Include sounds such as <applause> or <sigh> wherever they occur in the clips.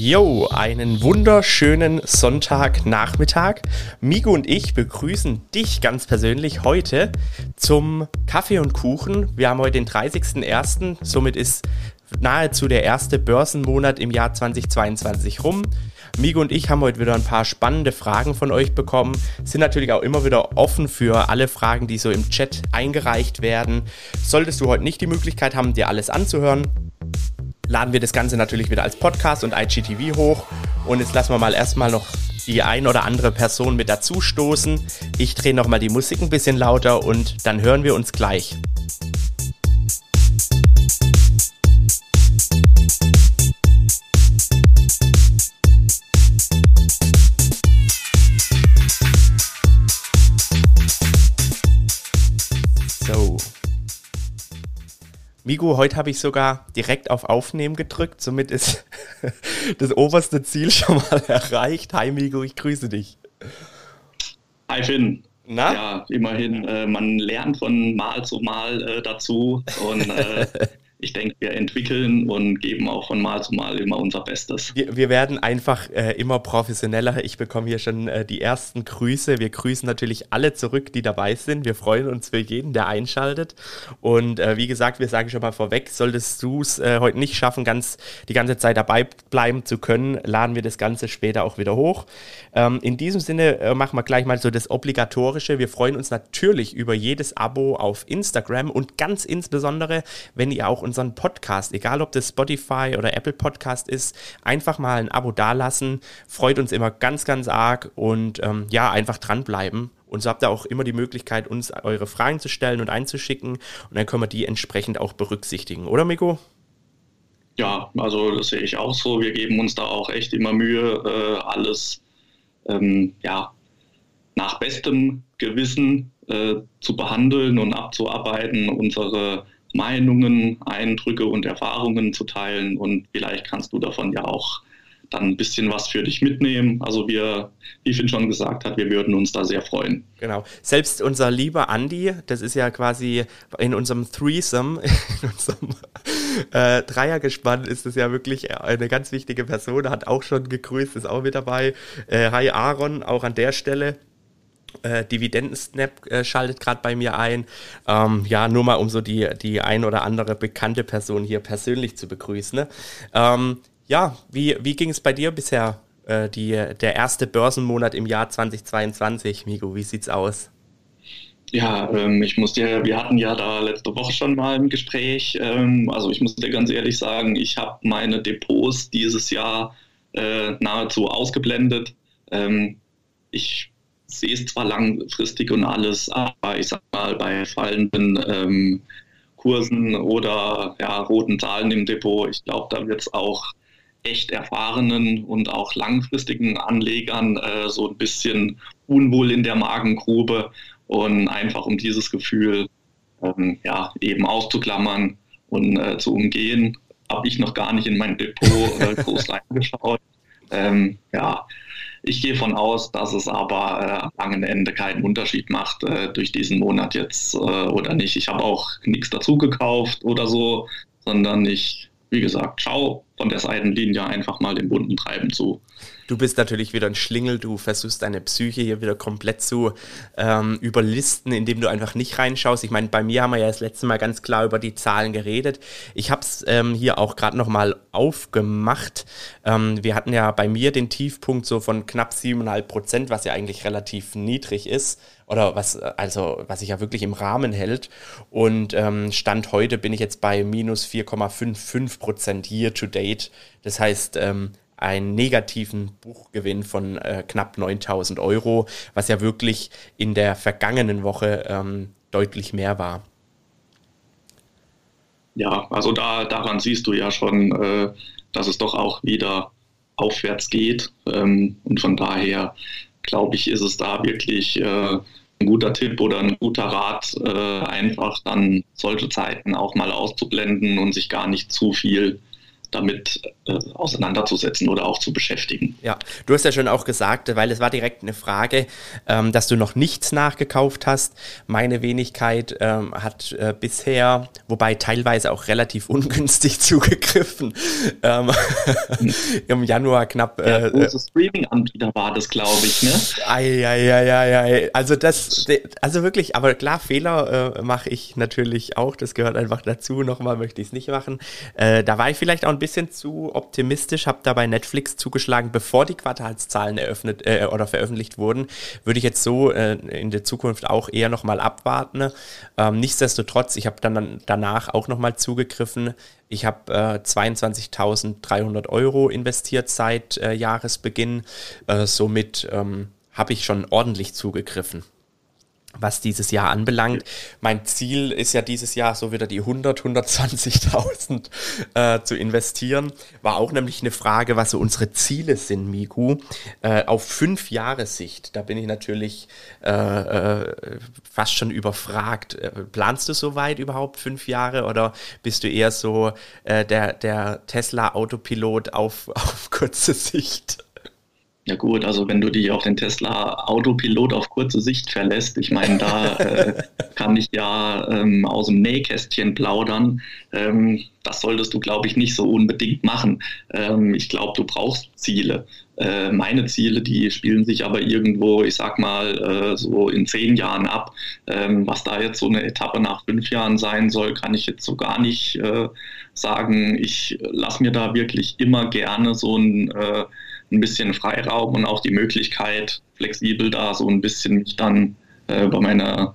Jo, einen wunderschönen Sonntagnachmittag. Migo und ich begrüßen dich ganz persönlich heute zum Kaffee und Kuchen. Wir haben heute den 30.01., somit ist nahezu der erste Börsenmonat im Jahr 2022 rum. Migo und ich haben heute wieder ein paar spannende Fragen von euch bekommen. Sind natürlich auch immer wieder offen für alle Fragen, die so im Chat eingereicht werden. Solltest du heute nicht die Möglichkeit haben, dir alles anzuhören, laden wir das Ganze natürlich wieder als Podcast und IGTV hoch. Und jetzt lassen wir mal erstmal noch die ein oder andere Person mit dazu stoßen. Ich drehe nochmal die Musik ein bisschen lauter und dann hören wir uns gleich. Migo, heute habe ich sogar direkt auf Aufnehmen gedrückt. Somit ist <laughs> das oberste Ziel schon mal erreicht. Hi Migo, ich grüße dich. Hi Finn. Na? Ja, immerhin, äh, man lernt von Mal zu Mal äh, dazu und äh, <laughs> ich denke, wir entwickeln und geben auch von Mal zu Mal immer unser Bestes. Wir, wir werden einfach äh, immer professioneller. Ich bekomme hier schon äh, die ersten Grüße. Wir grüßen natürlich alle zurück, die dabei sind. Wir freuen uns für jeden, der einschaltet. Und äh, wie gesagt, wir sagen schon mal vorweg, solltest du es äh, heute nicht schaffen, ganz die ganze Zeit dabei bleiben zu können, laden wir das Ganze später auch wieder hoch. Ähm, in diesem Sinne äh, machen wir gleich mal so das Obligatorische. Wir freuen uns natürlich über jedes Abo auf Instagram und ganz insbesondere, wenn ihr auch unseren Podcast, egal ob das Spotify oder Apple Podcast ist, einfach mal ein Abo dalassen. Freut uns immer ganz, ganz arg und ähm, ja, einfach dranbleiben. Und so habt ihr auch immer die Möglichkeit, uns eure Fragen zu stellen und einzuschicken. Und dann können wir die entsprechend auch berücksichtigen, oder Miko? Ja, also das sehe ich auch so. Wir geben uns da auch echt immer Mühe, äh, alles ähm, ja, nach bestem Gewissen äh, zu behandeln und abzuarbeiten, unsere Meinungen, Eindrücke und Erfahrungen zu teilen. Und vielleicht kannst du davon ja auch dann ein bisschen was für dich mitnehmen. Also wir, wie Finn schon gesagt hat, wir würden uns da sehr freuen. Genau. Selbst unser lieber Andy, das ist ja quasi in unserem Threesome, <laughs> in unserem äh, Dreiergespann ist es ja wirklich eine ganz wichtige Person, hat auch schon gegrüßt, ist auch mit dabei. Äh, hi Aaron, auch an der Stelle. Äh, Dividenden-Snap äh, schaltet gerade bei mir ein. Ähm, ja, nur mal um so die, die ein oder andere bekannte Person hier persönlich zu begrüßen. Ne? Ähm, ja, wie, wie ging es bei dir bisher, äh, die, der erste Börsenmonat im Jahr 2022, Migo? Wie sieht's aus? Ja, ähm, ich muss dir, wir hatten ja da letzte Woche schon mal ein Gespräch. Ähm, also ich muss dir ganz ehrlich sagen, ich habe meine Depots dieses Jahr äh, nahezu ausgeblendet. Ähm, ich sehe es zwar langfristig und alles, aber ich sag mal, bei fallenden ähm, Kursen oder ja, roten Zahlen im Depot, ich glaube, da wird es auch echt erfahrenen und auch langfristigen Anlegern äh, so ein bisschen unwohl in der Magengrube und einfach um dieses Gefühl ähm, ja, eben auszuklammern und äh, zu umgehen, habe ich noch gar nicht in mein Depot äh, groß <laughs> reingeschaut. Ähm, ja, ich gehe von aus, dass es aber äh, am langen Ende keinen Unterschied macht äh, durch diesen Monat jetzt äh, oder nicht. Ich habe auch nichts dazu gekauft oder so, sondern ich, wie gesagt, schau von der Seitenlinie einfach mal dem bunten Treiben zu. Du bist natürlich wieder ein Schlingel, du versuchst deine Psyche hier wieder komplett zu ähm, überlisten, indem du einfach nicht reinschaust. Ich meine, bei mir haben wir ja das letzte Mal ganz klar über die Zahlen geredet. Ich habe es ähm, hier auch gerade nochmal aufgemacht. Ähm, wir hatten ja bei mir den Tiefpunkt so von knapp 7,5 Prozent, was ja eigentlich relativ niedrig ist oder was also was sich ja wirklich im Rahmen hält. Und ähm, Stand heute bin ich jetzt bei minus 4,55 Prozent year to date. Das heißt, ähm, einen negativen Buchgewinn von äh, knapp 9000 Euro, was ja wirklich in der vergangenen Woche ähm, deutlich mehr war. Ja, also da, daran siehst du ja schon, äh, dass es doch auch wieder aufwärts geht. Ähm, und von daher glaube ich, ist es da wirklich äh, ein guter Tipp oder ein guter Rat, äh, einfach dann solche Zeiten auch mal auszublenden und sich gar nicht zu viel damit äh, auseinanderzusetzen oder auch zu beschäftigen. Ja, du hast ja schon auch gesagt, weil es war direkt eine Frage, ähm, dass du noch nichts nachgekauft hast. Meine Wenigkeit ähm, hat äh, bisher, wobei teilweise auch relativ <laughs> ungünstig zugegriffen, ähm, <laughs> im Januar knapp. Äh, Der große Streaming-Anbieter war das, glaube ich, ne? Ei, ei, ei, ei, ei. Also das, also wirklich, aber klar, Fehler äh, mache ich natürlich auch. Das gehört einfach dazu. Nochmal möchte ich es nicht machen. Äh, da war ich vielleicht auch ein bisschen zu optimistisch, habe dabei Netflix zugeschlagen, bevor die Quartalszahlen eröffnet äh, oder veröffentlicht wurden. Würde ich jetzt so äh, in der Zukunft auch eher nochmal abwarten. Ähm, nichtsdestotrotz, ich habe dann danach auch nochmal zugegriffen. Ich habe äh, 22.300 Euro investiert seit äh, Jahresbeginn. Äh, somit ähm, habe ich schon ordentlich zugegriffen was dieses Jahr anbelangt. Mein Ziel ist ja dieses Jahr so wieder die 100, 120.000 äh, zu investieren. War auch nämlich eine Frage, was so unsere Ziele sind, Miku. Äh, auf fünf Jahre Sicht, da bin ich natürlich äh, äh fast schon überfragt. Äh, planst du soweit überhaupt fünf Jahre oder bist du eher so äh, der, der Tesla-Autopilot auf, <laughs> auf kurze Sicht? Ja gut, also wenn du dich auf den Tesla Autopilot auf kurze Sicht verlässt, ich meine, da äh, <laughs> kann ich ja ähm, aus dem Nähkästchen plaudern. Ähm, das solltest du, glaube ich, nicht so unbedingt machen. Ähm, ich glaube, du brauchst Ziele. Äh, meine Ziele, die spielen sich aber irgendwo, ich sag mal, äh, so in zehn Jahren ab. Ähm, was da jetzt so eine Etappe nach fünf Jahren sein soll, kann ich jetzt so gar nicht äh, sagen. Ich lasse mir da wirklich immer gerne so ein äh, ein bisschen Freiraum und auch die Möglichkeit, flexibel da so ein bisschen mich dann äh, bei meiner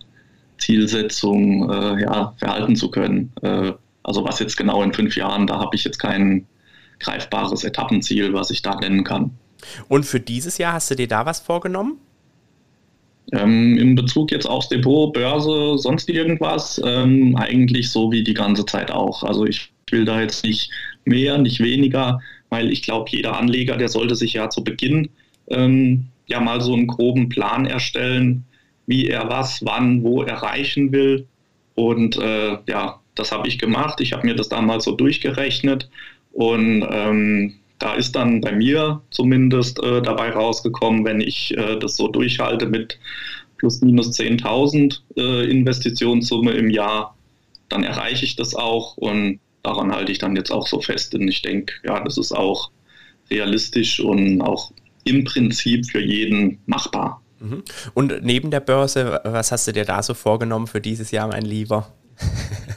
Zielsetzung äh, ja, verhalten zu können. Äh, also was jetzt genau in fünf Jahren, da habe ich jetzt kein greifbares Etappenziel, was ich da nennen kann. Und für dieses Jahr hast du dir da was vorgenommen? Ähm, in Bezug jetzt aufs Depot, Börse, sonst irgendwas, ähm, eigentlich so wie die ganze Zeit auch. Also ich will da jetzt nicht mehr, nicht weniger weil ich glaube, jeder Anleger, der sollte sich ja zu Beginn ähm, ja mal so einen groben Plan erstellen, wie er was, wann, wo erreichen will. Und äh, ja, das habe ich gemacht. Ich habe mir das damals so durchgerechnet und ähm, da ist dann bei mir zumindest äh, dabei rausgekommen, wenn ich äh, das so durchhalte mit plus minus 10.000 äh, Investitionssumme im Jahr, dann erreiche ich das auch und daran halte ich dann jetzt auch so fest. Und ich denke, ja, das ist auch realistisch und auch im Prinzip für jeden machbar. Mhm. Und neben der Börse, was hast du dir da so vorgenommen für dieses Jahr, mein Lieber? <laughs>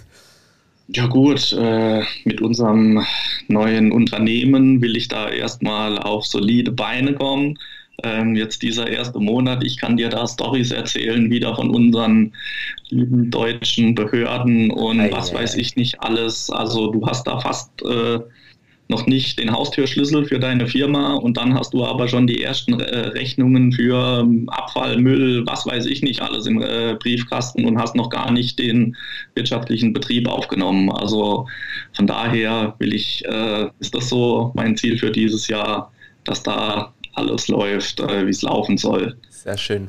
Ja gut, äh, mit unserem neuen Unternehmen will ich da erstmal auf solide Beine kommen ähm, jetzt dieser erste Monat. Ich kann dir da Stories erzählen, wieder von unseren lieben deutschen Behörden und ei, was ei, weiß ei. ich nicht alles. Also du hast da fast äh, noch nicht den Haustürschlüssel für deine Firma und dann hast du aber schon die ersten äh, Rechnungen für ähm, Abfall, Müll, was weiß ich nicht alles im äh, Briefkasten und hast noch gar nicht den wirtschaftlichen Betrieb aufgenommen. Also von daher will ich, äh, ist das so mein Ziel für dieses Jahr, dass da alles läuft, äh, wie es laufen soll. Sehr schön.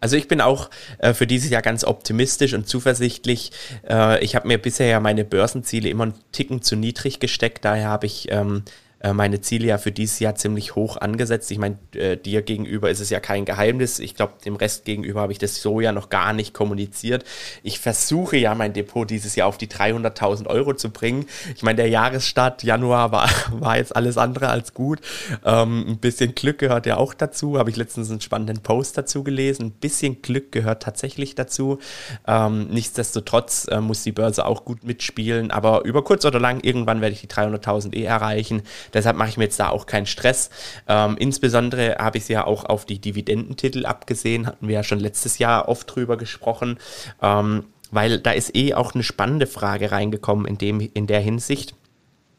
Also ich bin auch äh, für dieses Jahr ganz optimistisch und zuversichtlich. Äh, ich habe mir bisher ja meine Börsenziele immer einen Ticken zu niedrig gesteckt. Daher habe ich ähm, äh, meine Ziele ja für dieses Jahr ziemlich hoch angesetzt. Ich meine, äh, dir gegenüber ist es ja kein Geheimnis. Ich glaube, dem Rest gegenüber habe ich das so ja noch gar nicht kommuniziert. Ich versuche ja mein Depot dieses Jahr auf die 300.000 Euro zu bringen. Ich meine, der Jahresstart Januar war, <laughs> war jetzt alles andere als gut. Ähm, ein bisschen Glück gehört ja auch dazu. Habe ich letztens einen spannenden Post dazu gelesen. Ein bisschen Glück gehört tatsächlich dazu. Ähm, nichtsdestotrotz äh, muss die Börse auch gut mitspielen. Aber über kurz oder lang, irgendwann werde ich die 300.000 eh erreichen. Deshalb mache ich mir jetzt da auch keinen Stress. Ähm, insbesondere habe ich es ja auch auf die Dividendentitel abgesehen, hatten wir ja schon letztes Jahr oft drüber gesprochen, ähm, weil da ist eh auch eine spannende Frage reingekommen in, dem, in der Hinsicht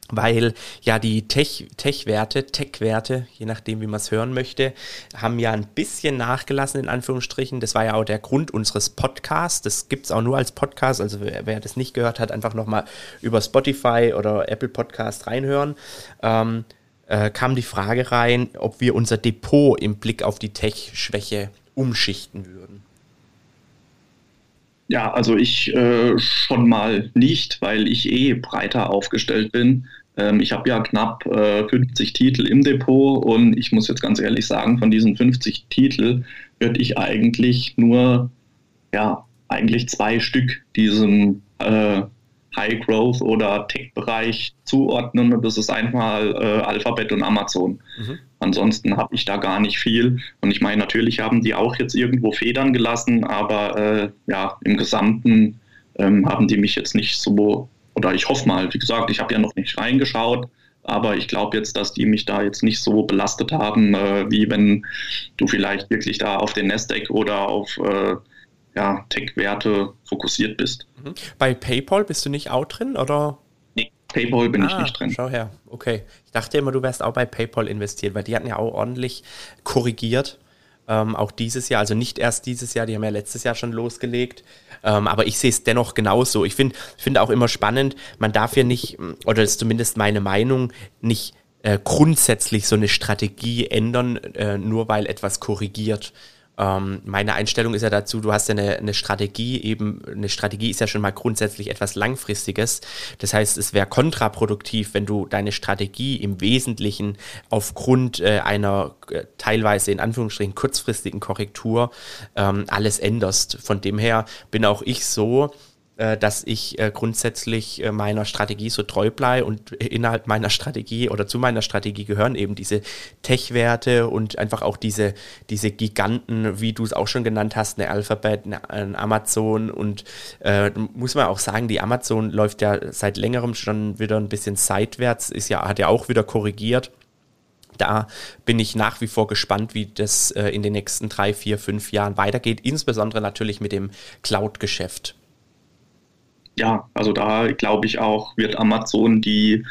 weil ja die Tech-Werte, Tech Tech-Werte, je nachdem, wie man es hören möchte, haben ja ein bisschen nachgelassen, in Anführungsstrichen. Das war ja auch der Grund unseres Podcasts. Das gibt es auch nur als Podcast. Also wer, wer das nicht gehört hat, einfach nochmal über Spotify oder Apple Podcast reinhören. Ähm, äh, kam die Frage rein, ob wir unser Depot im Blick auf die Tech-Schwäche umschichten würden. Ja, also ich äh, schon mal nicht, weil ich eh breiter aufgestellt bin. Ähm, ich habe ja knapp äh, 50 Titel im Depot und ich muss jetzt ganz ehrlich sagen, von diesen 50 Titeln würde ich eigentlich nur, ja, eigentlich zwei Stück diesem äh, High Growth oder Tech-Bereich zuordnen und das ist einmal äh, Alphabet und Amazon. Mhm. Ansonsten habe ich da gar nicht viel. Und ich meine, natürlich haben die auch jetzt irgendwo Federn gelassen, aber äh, ja, im Gesamten ähm, haben die mich jetzt nicht so, oder ich hoffe mal, wie gesagt, ich habe ja noch nicht reingeschaut, aber ich glaube jetzt, dass die mich da jetzt nicht so belastet haben, äh, wie wenn du vielleicht wirklich da auf den Nasdaq oder auf äh, ja, Tech-Werte fokussiert bist. Mhm. Bei PayPal bist du nicht auch drin oder? Nee, PayPal bin ah, ich nicht drin. Schau her, okay. Ich dachte immer, du wärst auch bei PayPal investiert, weil die hatten ja auch ordentlich korrigiert. Ähm, auch dieses Jahr, also nicht erst dieses Jahr, die haben ja letztes Jahr schon losgelegt. Ähm, aber ich sehe es dennoch genauso. Ich finde find auch immer spannend, man darf ja nicht, oder das ist zumindest meine Meinung, nicht äh, grundsätzlich so eine Strategie ändern, äh, nur weil etwas korrigiert. Ähm, meine Einstellung ist ja dazu, du hast ja eine, eine, Strategie, eben eine Strategie ist ja schon mal grundsätzlich etwas Langfristiges. Das heißt, es wäre kontraproduktiv, wenn du deine Strategie im Wesentlichen aufgrund äh, einer äh, teilweise in Anführungsstrichen kurzfristigen Korrektur ähm, alles änderst. Von dem her bin auch ich so, dass ich äh, grundsätzlich äh, meiner Strategie so treu bleibe und innerhalb meiner Strategie oder zu meiner Strategie gehören eben diese Tech-Werte und einfach auch diese, diese Giganten, wie du es auch schon genannt hast, eine Alphabet, eine, ein Amazon und äh, muss man auch sagen, die Amazon läuft ja seit längerem schon wieder ein bisschen seitwärts, ist ja, hat ja auch wieder korrigiert. Da bin ich nach wie vor gespannt, wie das äh, in den nächsten drei, vier, fünf Jahren weitergeht, insbesondere natürlich mit dem Cloud-Geschäft ja, also da glaube ich auch, wird Amazon die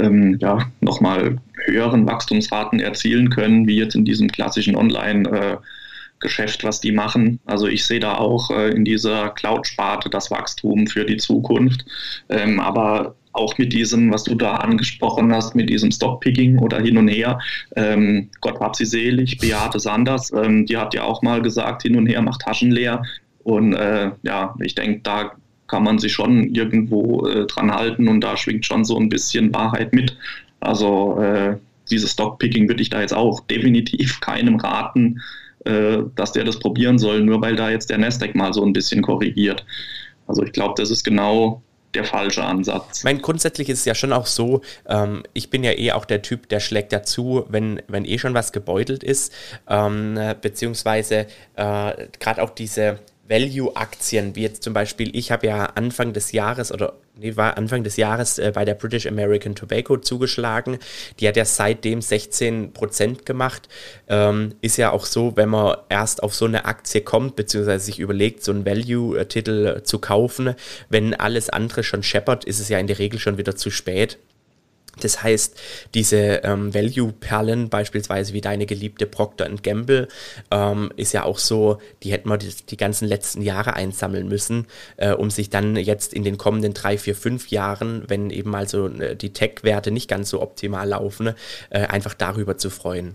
ähm, ja, nochmal höheren Wachstumsraten erzielen können, wie jetzt in diesem klassischen Online-Geschäft, was die machen. Also ich sehe da auch äh, in dieser Cloud-Sparte das Wachstum für die Zukunft. Ähm, aber auch mit diesem, was du da angesprochen hast, mit diesem Stockpicking oder hin und her. Ähm, Gott hab sie selig, Beate Sanders, ähm, die hat ja auch mal gesagt, hin und her macht Taschen leer. Und äh, ja, ich denke, da kann man sich schon irgendwo äh, dran halten und da schwingt schon so ein bisschen Wahrheit mit. Also äh, dieses Stockpicking würde ich da jetzt auch definitiv <laughs> keinem raten, äh, dass der das probieren soll, nur weil da jetzt der Nasdaq mal so ein bisschen korrigiert. Also ich glaube, das ist genau der falsche Ansatz. Ich meine, grundsätzlich ist es ja schon auch so, ähm, ich bin ja eh auch der Typ, der schlägt dazu, wenn, wenn eh schon was gebeutelt ist, ähm, beziehungsweise äh, gerade auch diese Value-Aktien, wie jetzt zum Beispiel, ich habe ja Anfang des Jahres oder nee, war Anfang des Jahres äh, bei der British American Tobacco zugeschlagen. Die hat ja seitdem 16% gemacht. Ähm, ist ja auch so, wenn man erst auf so eine Aktie kommt, beziehungsweise sich überlegt, so einen Value-Titel zu kaufen, wenn alles andere schon scheppert, ist es ja in der Regel schon wieder zu spät. Das heißt, diese ähm, Value-Perlen, beispielsweise wie deine geliebte Procter Gamble, ähm, ist ja auch so, die hätten wir die, die ganzen letzten Jahre einsammeln müssen, äh, um sich dann jetzt in den kommenden drei, vier, fünf Jahren, wenn eben also die Tech-Werte nicht ganz so optimal laufen, äh, einfach darüber zu freuen.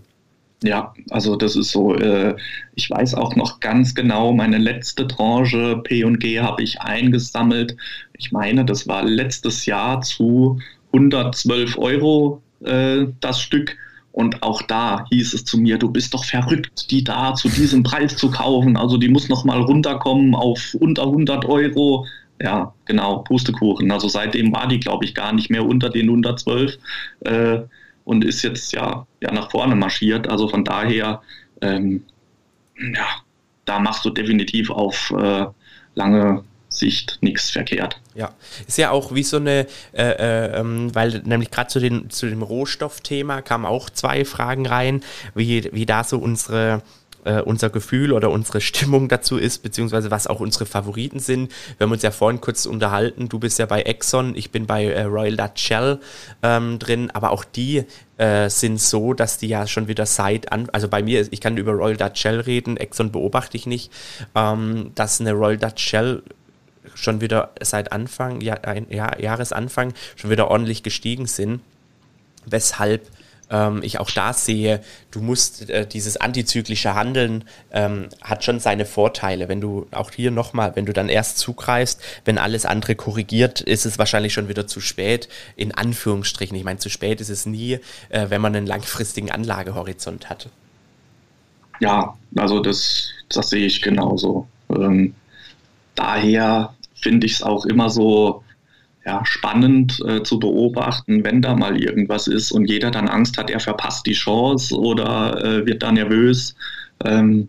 Ja, also das ist so, äh, ich weiß auch noch ganz genau, meine letzte Tranche P&G habe ich eingesammelt. Ich meine, das war letztes Jahr zu 112 Euro äh, das Stück. Und auch da hieß es zu mir, du bist doch verrückt, die da zu diesem Preis zu kaufen. Also die muss noch mal runterkommen auf unter 100 Euro. Ja, genau, Pustekuchen. Also seitdem war die, glaube ich, gar nicht mehr unter den 112 äh, und ist jetzt ja, ja nach vorne marschiert. Also von daher, ähm, ja, da machst du definitiv auf äh, lange Sicht nichts verkehrt. Ja, ist ja auch wie so eine, äh, äh, ähm, weil nämlich gerade zu, zu dem Rohstoffthema kamen auch zwei Fragen rein, wie, wie da so unsere äh, unser Gefühl oder unsere <laughs> Stimmung dazu ist, beziehungsweise was auch unsere Favoriten sind. Wir haben uns ja vorhin kurz unterhalten, du bist ja bei Exxon, ich bin bei äh, Royal Dutch Shell ähm, drin, aber auch die äh, sind so, dass die ja schon wieder seit an, also bei mir, ich kann über Royal Dutch Shell reden, Exxon beobachte ich nicht, ähm, dass eine Royal Dutch Shell schon wieder seit Anfang, ja, ja, Jahresanfang schon wieder ordentlich gestiegen sind. Weshalb ähm, ich auch da sehe, du musst äh, dieses antizyklische Handeln ähm, hat schon seine Vorteile. Wenn du auch hier nochmal, wenn du dann erst zugreifst, wenn alles andere korrigiert, ist es wahrscheinlich schon wieder zu spät, in Anführungsstrichen. Ich meine, zu spät ist es nie, äh, wenn man einen langfristigen Anlagehorizont hat. Ja, also das, das sehe ich genauso. Ähm, daher finde ich es auch immer so ja, spannend äh, zu beobachten, wenn da mal irgendwas ist und jeder dann Angst hat, er verpasst die Chance oder äh, wird da nervös. Ähm,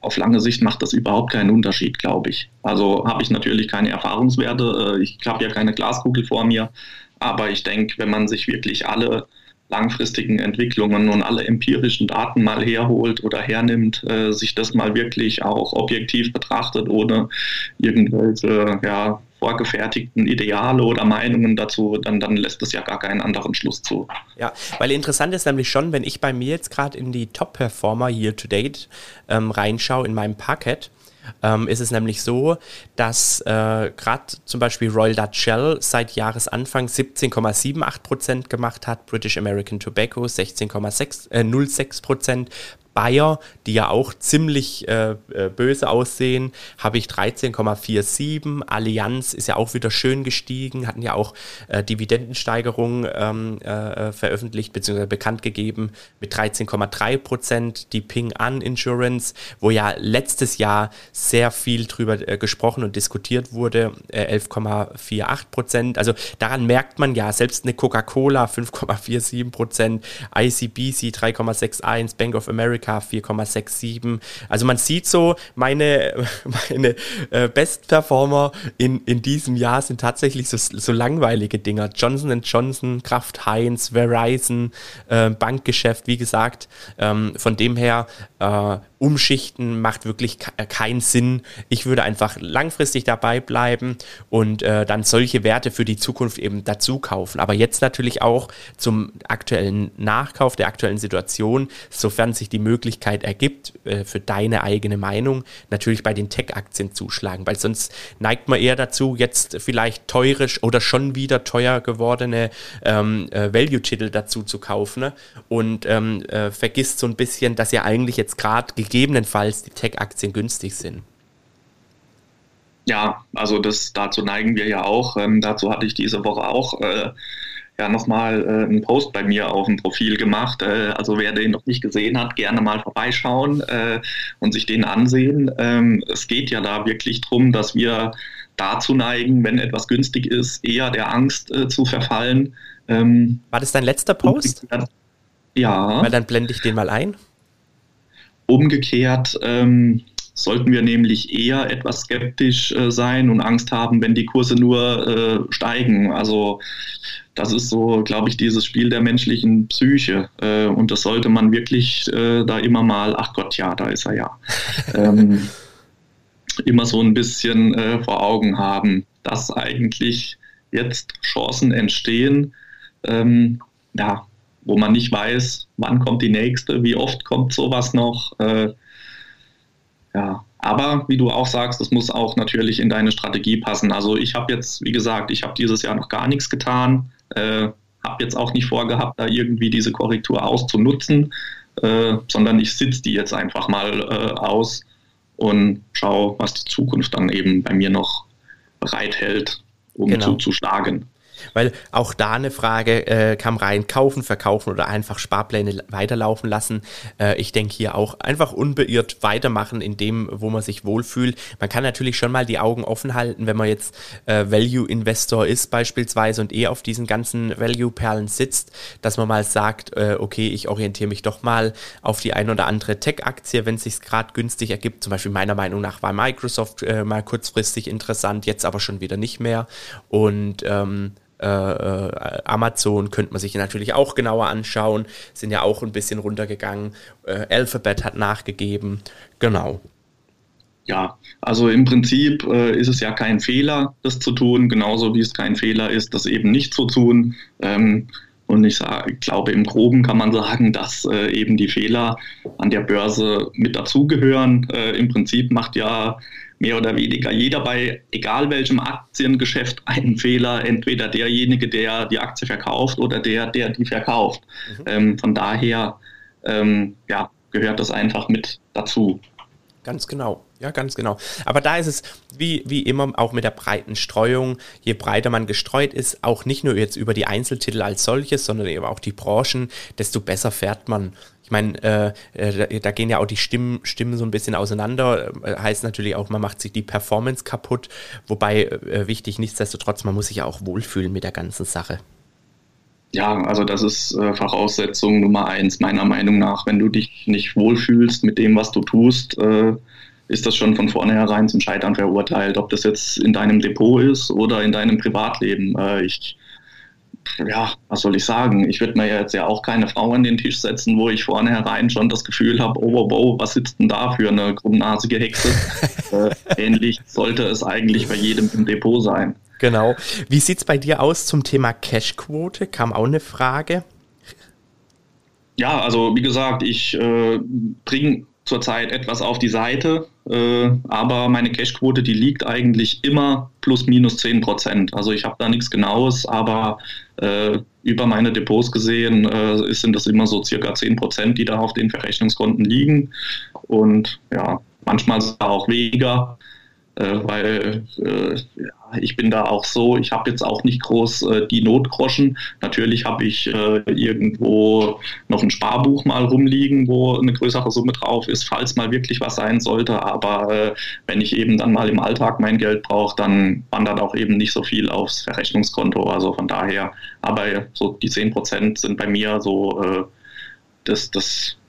auf lange Sicht macht das überhaupt keinen Unterschied, glaube ich. Also habe ich natürlich keine Erfahrungswerte. Äh, ich habe ja keine Glaskugel vor mir. Aber ich denke, wenn man sich wirklich alle langfristigen Entwicklungen und alle empirischen Daten mal herholt oder hernimmt, äh, sich das mal wirklich auch objektiv betrachtet, ohne irgendwelche ja, vorgefertigten Ideale oder Meinungen dazu, dann, dann lässt es ja gar keinen anderen Schluss zu. Ja, weil interessant ist nämlich schon, wenn ich bei mir jetzt gerade in die Top-Performer Year to Date ähm, reinschaue in meinem Packet, ähm, ist es nämlich so, dass äh, gerade zum Beispiel Royal Dutch Shell seit Jahresanfang 17,78% gemacht hat, British American Tobacco 16,06%, äh, Bayer, die ja auch ziemlich äh, äh böse aussehen, habe ich 13,47. Allianz ist ja auch wieder schön gestiegen, hatten ja auch äh, Dividendensteigerung ähm, äh, veröffentlicht bzw. bekannt gegeben mit 13,3 Prozent. Die Ping An Insurance, wo ja letztes Jahr sehr viel drüber äh, gesprochen und diskutiert wurde, 11,48 äh, Prozent. Also daran merkt man ja, selbst eine Coca-Cola 5,47 Prozent, ICBC 3,61, Bank of America Amerika 4,67. Also man sieht so, meine, <laughs> meine äh, Bestperformer in, in diesem Jahr sind tatsächlich so, so langweilige Dinger. Johnson Johnson, Kraft Heinz, Verizon, äh, Bankgeschäft, wie gesagt. Ähm, von dem her äh, umschichten macht wirklich äh, keinen Sinn. Ich würde einfach langfristig dabei bleiben und äh, dann solche Werte für die Zukunft eben dazu kaufen. Aber jetzt natürlich auch zum aktuellen Nachkauf der aktuellen Situation, sofern sich die Möglichkeit ergibt, äh, für deine eigene Meinung, natürlich bei den Tech-Aktien zuschlagen, weil sonst neigt man eher dazu, jetzt vielleicht teure oder schon wieder teuer gewordene ähm, äh, Value-Titel dazu zu kaufen ne? und ähm, äh, vergisst so ein bisschen, dass ja eigentlich jetzt gerade gegebenenfalls die Tech-Aktien günstig sind. Ja, also das, dazu neigen wir ja auch. Ähm, dazu hatte ich diese Woche auch äh, ja nochmal äh, einen Post bei mir auf dem Profil gemacht. Äh, also wer den noch nicht gesehen hat, gerne mal vorbeischauen äh, und sich den ansehen. Ähm, es geht ja da wirklich darum, dass wir dazu neigen, wenn etwas günstig ist, eher der Angst äh, zu verfallen. Ähm, War das dein letzter Post? Ja. Weil dann blende ich den mal ein. Umgekehrt ähm, sollten wir nämlich eher etwas skeptisch äh, sein und Angst haben, wenn die Kurse nur äh, steigen. Also das ist so, glaube ich, dieses Spiel der menschlichen Psyche. Äh, und das sollte man wirklich äh, da immer mal, ach Gott, ja, da ist er ja, <laughs> ähm, immer so ein bisschen äh, vor Augen haben, dass eigentlich jetzt Chancen entstehen. Ähm, ja, wo man nicht weiß, wann kommt die nächste, wie oft kommt sowas noch. Äh, ja, aber wie du auch sagst, es muss auch natürlich in deine Strategie passen. Also ich habe jetzt, wie gesagt, ich habe dieses Jahr noch gar nichts getan, äh, habe jetzt auch nicht vorgehabt, da irgendwie diese Korrektur auszunutzen, äh, sondern ich sitze die jetzt einfach mal äh, aus und schaue, was die Zukunft dann eben bei mir noch bereithält, um genau. zuzuschlagen. Weil auch da eine Frage äh, kam rein, kaufen, verkaufen oder einfach Sparpläne weiterlaufen lassen. Äh, ich denke hier auch einfach unbeirrt weitermachen in dem, wo man sich wohlfühlt. Man kann natürlich schon mal die Augen offen halten, wenn man jetzt äh, Value-Investor ist beispielsweise und eh auf diesen ganzen Value-Perlen sitzt, dass man mal sagt, äh, okay, ich orientiere mich doch mal auf die ein oder andere Tech-Aktie, wenn es sich gerade günstig ergibt. Zum Beispiel meiner Meinung nach war Microsoft äh, mal kurzfristig interessant, jetzt aber schon wieder nicht mehr. Und ähm, äh, äh, Amazon könnte man sich natürlich auch genauer anschauen, sind ja auch ein bisschen runtergegangen. Äh, Alphabet hat nachgegeben, genau. Ja, also im Prinzip äh, ist es ja kein Fehler, das zu tun, genauso wie es kein Fehler ist, das eben nicht zu tun. Ähm, und ich, sage, glaube, im Groben kann man sagen, dass äh, eben die Fehler an der Börse mit dazugehören. Äh, Im Prinzip macht ja mehr oder weniger jeder bei egal welchem Aktiengeschäft einen Fehler, entweder derjenige, der die Aktie verkauft oder der, der die verkauft. Mhm. Ähm, von daher ähm, ja, gehört das einfach mit dazu. Ganz genau. Ja, ganz genau. Aber da ist es wie, wie immer auch mit der breiten Streuung. Je breiter man gestreut ist, auch nicht nur jetzt über die Einzeltitel als solches, sondern eben auch die Branchen, desto besser fährt man. Ich meine, äh, äh, da gehen ja auch die Stimmen, Stimmen so ein bisschen auseinander. Heißt natürlich auch, man macht sich die Performance kaputt. Wobei äh, wichtig, nichtsdestotrotz, man muss sich ja auch wohlfühlen mit der ganzen Sache. Ja, also das ist äh, Voraussetzung Nummer eins meiner Meinung nach. Wenn du dich nicht wohlfühlst mit dem, was du tust, äh, ist das schon von vornherein zum Scheitern verurteilt. Ob das jetzt in deinem Depot ist oder in deinem Privatleben. Äh, ich, ja, was soll ich sagen? Ich würde mir jetzt ja auch keine Frau an den Tisch setzen, wo ich vornherein schon das Gefühl habe, oh, oh, oh, was sitzt denn da für eine krummnasige Hexe? <laughs> äh, ähnlich sollte es eigentlich bei jedem im Depot sein. Genau. Wie sieht es bei dir aus zum Thema Cashquote? Kam auch eine Frage. Ja, also wie gesagt, ich äh, bringe zurzeit etwas auf die Seite, äh, aber meine Cashquote, die liegt eigentlich immer plus minus 10 Prozent. Also ich habe da nichts Genaues, aber äh, über meine Depots gesehen äh, sind das immer so circa 10 Prozent, die da auf den Verrechnungskonten liegen. Und ja, manchmal auch weniger weil äh, ich bin da auch so, ich habe jetzt auch nicht groß äh, die Notgroschen. Natürlich habe ich äh, irgendwo noch ein Sparbuch mal rumliegen, wo eine größere Summe drauf ist, falls mal wirklich was sein sollte. Aber äh, wenn ich eben dann mal im Alltag mein Geld brauche, dann wandert auch eben nicht so viel aufs Verrechnungskonto. Also von daher, aber so die 10 Prozent sind bei mir so äh, das,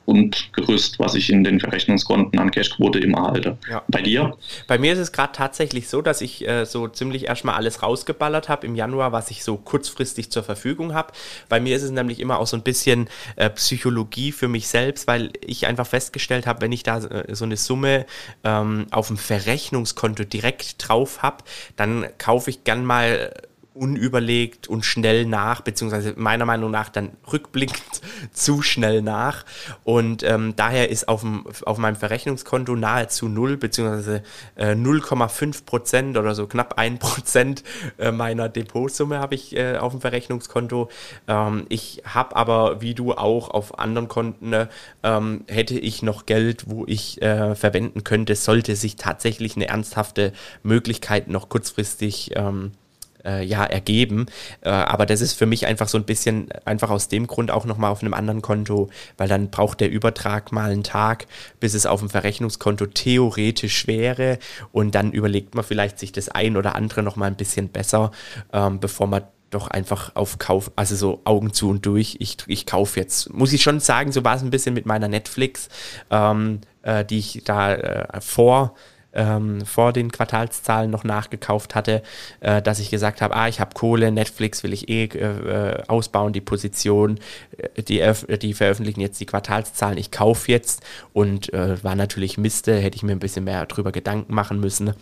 das Grundgerüst, was ich in den Verrechnungskonten an Cashquote immer halte. Ja. Bei dir? Bei mir ist es gerade tatsächlich so, dass ich äh, so ziemlich erstmal alles rausgeballert habe im Januar, was ich so kurzfristig zur Verfügung habe. Bei mir ist es nämlich immer auch so ein bisschen äh, Psychologie für mich selbst, weil ich einfach festgestellt habe, wenn ich da äh, so eine Summe ähm, auf dem Verrechnungskonto direkt drauf habe, dann kaufe ich gern mal unüberlegt und schnell nach, beziehungsweise meiner Meinung nach dann rückblickend <laughs> zu schnell nach. Und ähm, daher ist auf, dem, auf meinem Verrechnungskonto nahezu null, beziehungsweise äh, 0,5 Prozent oder so knapp ein Prozent äh, meiner Depotsumme habe ich äh, auf dem Verrechnungskonto. Ähm, ich habe aber, wie du auch auf anderen Konten, ähm, hätte ich noch Geld, wo ich äh, verwenden könnte, sollte sich tatsächlich eine ernsthafte Möglichkeit noch kurzfristig ähm, äh, ja ergeben. Äh, aber das ist für mich einfach so ein bisschen, einfach aus dem Grund auch nochmal auf einem anderen Konto, weil dann braucht der Übertrag mal einen Tag, bis es auf dem Verrechnungskonto theoretisch wäre und dann überlegt man vielleicht sich das ein oder andere nochmal ein bisschen besser, ähm, bevor man doch einfach auf Kauf, also so Augen zu und durch. Ich, ich kaufe jetzt, muss ich schon sagen, so war es ein bisschen mit meiner Netflix, ähm, äh, die ich da äh, vor ähm, vor den Quartalszahlen noch nachgekauft hatte, äh, dass ich gesagt habe, ah, ich habe Kohle, Netflix will ich eh äh, ausbauen, die Position, äh, die, die veröffentlichen jetzt die Quartalszahlen, ich kaufe jetzt und äh, war natürlich Miste, hätte ich mir ein bisschen mehr darüber Gedanken machen müssen.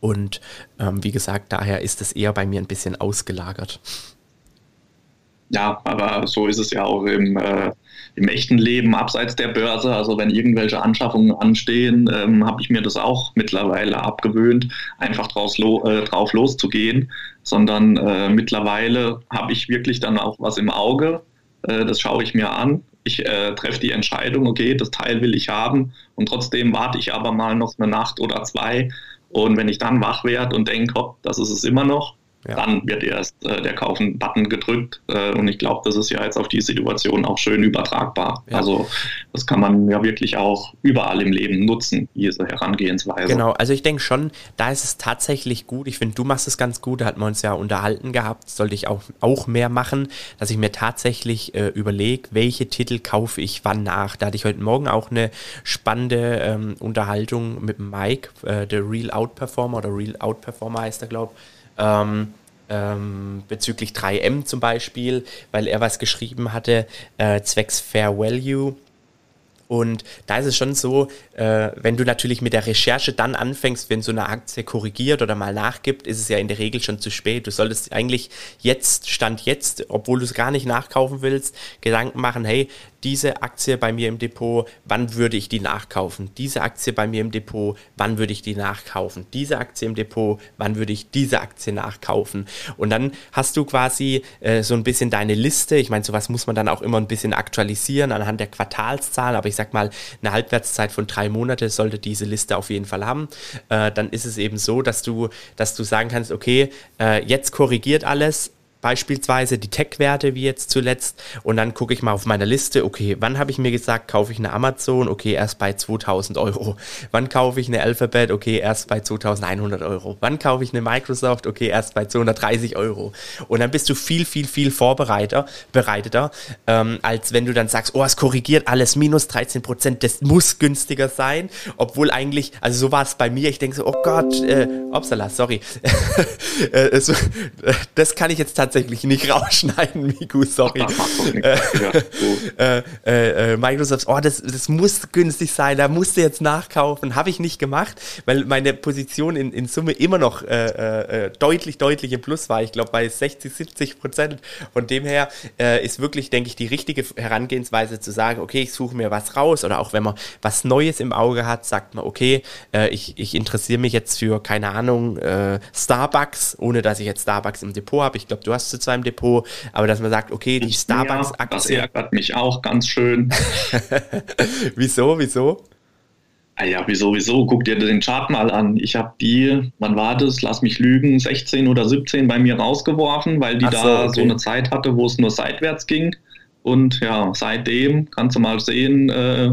Und ähm, wie gesagt, daher ist es eher bei mir ein bisschen ausgelagert. Ja, aber so ist es ja auch im, äh, im echten Leben abseits der Börse. Also wenn irgendwelche Anschaffungen anstehen, ähm, habe ich mir das auch mittlerweile abgewöhnt, einfach draus lo äh, drauf loszugehen, sondern äh, mittlerweile habe ich wirklich dann auch was im Auge. Äh, das schaue ich mir an. Ich äh, treffe die Entscheidung, okay, das Teil will ich haben und trotzdem warte ich aber mal noch eine Nacht oder zwei. Und wenn ich dann wach werde und denke, hopp, das ist es immer noch, ja. Dann wird erst äh, der Kaufen-Button gedrückt äh, und ich glaube, das ist ja jetzt auf die Situation auch schön übertragbar. Ja. Also das kann man ja wirklich auch überall im Leben nutzen, diese Herangehensweise. Genau, also ich denke schon, da ist es tatsächlich gut. Ich finde, du machst es ganz gut, da hatten wir uns ja unterhalten gehabt, sollte ich auch, auch mehr machen, dass ich mir tatsächlich äh, überlege, welche Titel kaufe ich wann nach. Da hatte ich heute Morgen auch eine spannende ähm, Unterhaltung mit Mike, äh, der Real Out Performer oder Real Out Performer heißt er, glaube ich ähm, ähm, bezüglich 3M zum Beispiel, weil er was geschrieben hatte, äh, zwecks Fair Value. Und da ist es schon so, äh, wenn du natürlich mit der Recherche dann anfängst, wenn so eine Aktie korrigiert oder mal nachgibt, ist es ja in der Regel schon zu spät. Du solltest eigentlich jetzt, Stand jetzt, obwohl du es gar nicht nachkaufen willst, Gedanken machen, hey, diese Aktie bei mir im Depot, wann würde ich die nachkaufen? Diese Aktie bei mir im Depot, wann würde ich die nachkaufen? Diese Aktie im Depot, wann würde ich diese Aktie nachkaufen? Und dann hast du quasi äh, so ein bisschen deine Liste. Ich meine, sowas muss man dann auch immer ein bisschen aktualisieren anhand der Quartalszahlen, aber ich sag mal, eine Halbwertszeit von drei Monate sollte diese Liste auf jeden Fall haben. Äh, dann ist es eben so, dass du, dass du sagen kannst, okay, äh, jetzt korrigiert alles, beispielsweise die Tech-Werte wie jetzt zuletzt. Und dann gucke ich mal auf meiner Liste, okay, wann habe ich mir gesagt, kaufe ich eine Amazon, okay, erst bei 2000 Euro. Wann kaufe ich eine Alphabet, okay, erst bei 2100 Euro. Wann kaufe ich eine Microsoft, okay, erst bei 230 Euro. Und dann bist du viel, viel, viel vorbereiter, bereiteter, ähm, als wenn du dann sagst, oh, es korrigiert alles, minus 13 Prozent, das muss günstiger sein, obwohl eigentlich, also so war es bei mir, ich denke so, oh Gott, äh, upsala, sorry, <laughs> äh, <laughs> das kann ich jetzt tatsächlich tatsächlich nicht <laughs> rausschneiden, Miku, sorry. Äh, <laughs> äh, äh, äh, Microsoft, oh, das, das muss günstig sein, da musst du jetzt nachkaufen. Habe ich nicht gemacht, weil meine Position in, in Summe immer noch äh, deutlich, deutlich im Plus war. Ich glaube bei 60, 70 Prozent. Von dem her ist wirklich, denke ich, die richtige Herangehensweise zu sagen, okay, ich suche mir was raus oder auch wenn man was Neues im Auge hat, sagt man, okay, ich, ich interessiere mich jetzt für, keine Ahnung, Starbucks, ohne dass ich jetzt Starbucks im Depot habe. Ich glaube, du hast zu seinem Depot, aber dass man sagt, okay, die Starbucks-Aktie. Das ärgert mich auch ganz schön. <laughs> wieso, wieso? Ah ja, wieso, wieso? Guck dir den Chart mal an. Ich habe die, wann war das? Lass mich lügen, 16 oder 17 bei mir rausgeworfen, weil die so, da okay. so eine Zeit hatte, wo es nur seitwärts ging. Und ja, seitdem kannst du mal sehen, äh,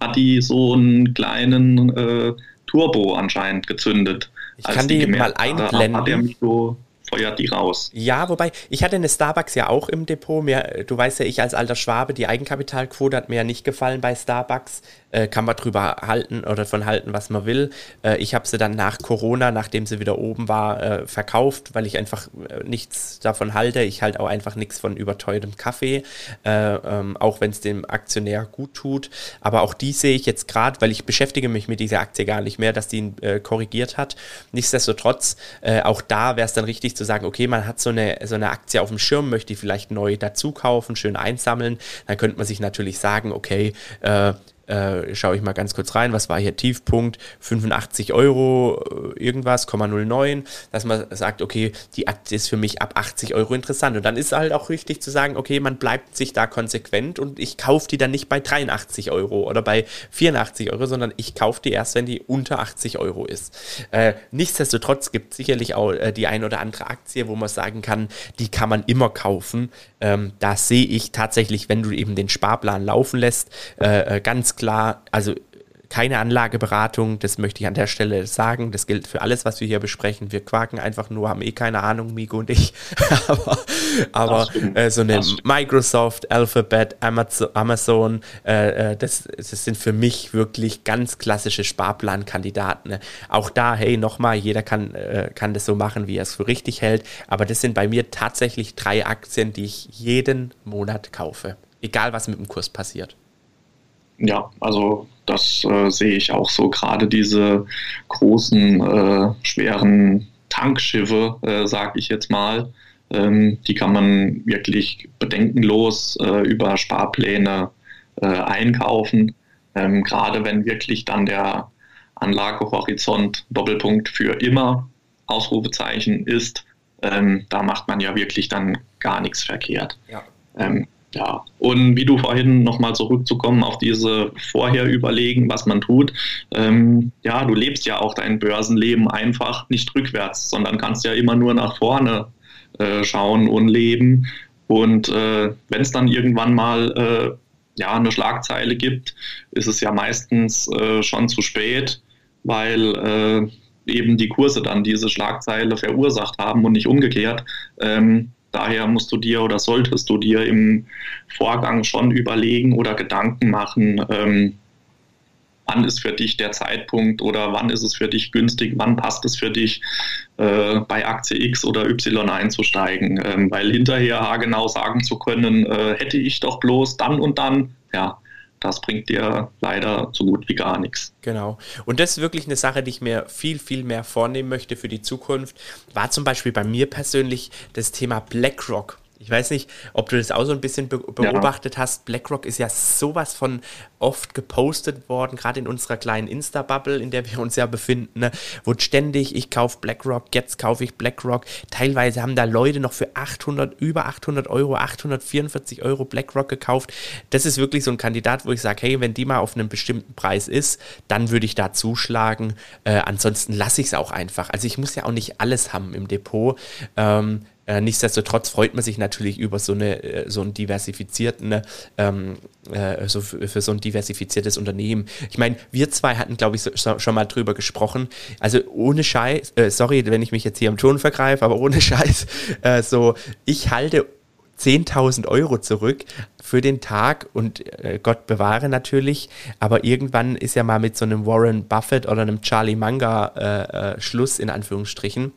hat die so einen kleinen äh, Turbo anscheinend gezündet. Ich kann die, die mal einblenden. Hat der Mikro feuert die raus. Ja, wobei, ich hatte eine Starbucks ja auch im Depot. Mir, du weißt ja, ich als alter Schwabe, die Eigenkapitalquote hat mir ja nicht gefallen bei Starbucks. Äh, kann man drüber halten oder von halten, was man will. Äh, ich habe sie dann nach Corona, nachdem sie wieder oben war, äh, verkauft, weil ich einfach äh, nichts davon halte. Ich halte auch einfach nichts von überteuertem Kaffee, äh, ähm, auch wenn es dem Aktionär gut tut. Aber auch die sehe ich jetzt gerade, weil ich beschäftige mich mit dieser Aktie gar nicht mehr, dass die ihn äh, korrigiert hat. Nichtsdestotrotz, auch da wäre es dann richtig zu sagen, okay, man hat so eine, so eine Aktie auf dem Schirm, möchte die vielleicht neu dazu kaufen, schön einsammeln. Dann könnte man sich natürlich sagen, okay, äh, schaue ich mal ganz kurz rein, was war hier Tiefpunkt? 85 Euro, äh, irgendwas, 0,09, dass man sagt, okay, die Aktie ist für mich ab 80 Euro interessant. Und dann ist halt auch richtig zu sagen, okay, man bleibt sich da konsequent und ich kaufe die dann nicht bei 83 Euro oder bei 84 Euro, sondern ich kaufe die erst, wenn die unter 80 Euro ist. Äh, nichtsdestotrotz gibt es sicherlich auch äh, die ein oder andere Aktie, wo man sagen kann, die kann man immer kaufen. Ähm, da sehe ich tatsächlich, wenn du eben den Sparplan laufen lässt, äh, äh ganz klar, also keine Anlageberatung, das möchte ich an der Stelle sagen. Das gilt für alles, was wir hier besprechen. Wir quaken einfach nur, haben eh keine Ahnung, Migo und ich. <laughs> aber aber äh, so eine Microsoft, Alphabet, Amazon, Amazon äh, äh, das, das sind für mich wirklich ganz klassische Sparplankandidaten. Auch da, hey, nochmal, jeder kann, äh, kann das so machen, wie er es für richtig hält. Aber das sind bei mir tatsächlich drei Aktien, die ich jeden Monat kaufe. Egal, was mit dem Kurs passiert. Ja, also das äh, sehe ich auch so. Gerade diese großen, äh, schweren Tankschiffe, äh, sage ich jetzt mal, ähm, die kann man wirklich bedenkenlos äh, über Sparpläne äh, einkaufen. Ähm, gerade wenn wirklich dann der Anlagehorizont Doppelpunkt für immer Ausrufezeichen ist, ähm, da macht man ja wirklich dann gar nichts verkehrt. Ja. Ähm, ja, und wie du vorhin nochmal zurückzukommen auf diese vorher überlegen, was man tut. Ähm, ja, du lebst ja auch dein Börsenleben einfach nicht rückwärts, sondern kannst ja immer nur nach vorne äh, schauen und leben. Und äh, wenn es dann irgendwann mal äh, ja, eine Schlagzeile gibt, ist es ja meistens äh, schon zu spät, weil äh, eben die Kurse dann diese Schlagzeile verursacht haben und nicht umgekehrt. Ähm, Daher musst du dir oder solltest du dir im Vorgang schon überlegen oder Gedanken machen, ähm, wann ist für dich der Zeitpunkt oder wann ist es für dich günstig, wann passt es für dich, äh, bei Aktie X oder Y einzusteigen. Ähm, weil hinterher genau sagen zu können, äh, hätte ich doch bloß dann und dann, ja, das bringt dir leider so gut wie gar nichts. Genau. Und das ist wirklich eine Sache, die ich mir viel, viel mehr vornehmen möchte für die Zukunft. War zum Beispiel bei mir persönlich das Thema BlackRock Ich weiß nicht, ob du das auch so ein bisschen be beobachtet ja. hast. BlackRock ist ja sowas von oft gepostet worden, gerade in unserer kleinen Insta-Bubble, in der wir uns ja befinden, ne? wo ständig, ich kaufe BlackRock, jetzt kaufe ich BlackRock. Teilweise haben da Leute noch für 800, über 800 Euro, 844 Euro BlackRock gekauft. Das ist wirklich so ein Kandidat, wo ich sage, hey, wenn die mal auf einem bestimmten Preis ist, dann würde ich da zuschlagen. Äh, ansonsten lasse ich es auch einfach. Also ich muss ja auch nicht alles haben im Depot. Ähm, äh, nichtsdestotrotz freut man sich natürlich über so, eine, äh, so einen diversifizierten, ne, ähm, äh, so für, für, so ein diversifiziertes Unternehmen. Ich meine, wir zwei hatten, glaube ich, so, schon mal drüber gesprochen. Also ohne Scheiß, äh, sorry, wenn ich mich jetzt hier am Ton vergreife, aber ohne <laughs> Scheiß, äh, so, ich halte 10.000 Euro zurück für den Tag und äh, Gott bewahre natürlich, aber irgendwann ist ja mal mit so einem Warren Buffett oder einem Charlie Manga äh, äh, Schluss in Anführungsstrichen.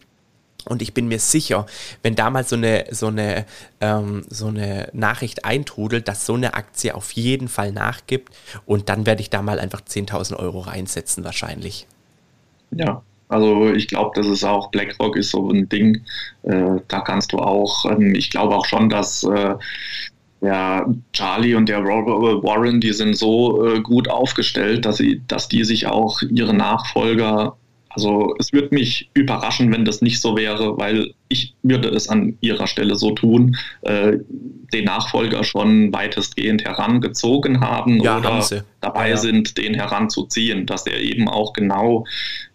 Und ich bin mir sicher, wenn damals so eine, so eine, ähm, so eine Nachricht eintrudelt, dass so eine Aktie auf jeden Fall nachgibt und dann werde ich da mal einfach 10.000 Euro reinsetzen wahrscheinlich. Ja, also ich glaube, das ist auch, BlackRock ist so ein Ding, äh, da kannst du auch, ähm, ich glaube auch schon, dass äh, der Charlie und der Warren, die sind so äh, gut aufgestellt, dass sie, dass die sich auch ihre Nachfolger also es würde mich überraschen, wenn das nicht so wäre, weil ich würde es an ihrer Stelle so tun, äh, den Nachfolger schon weitestgehend herangezogen haben ja, oder haben dabei ja, ja. sind, den heranzuziehen, dass er eben auch genau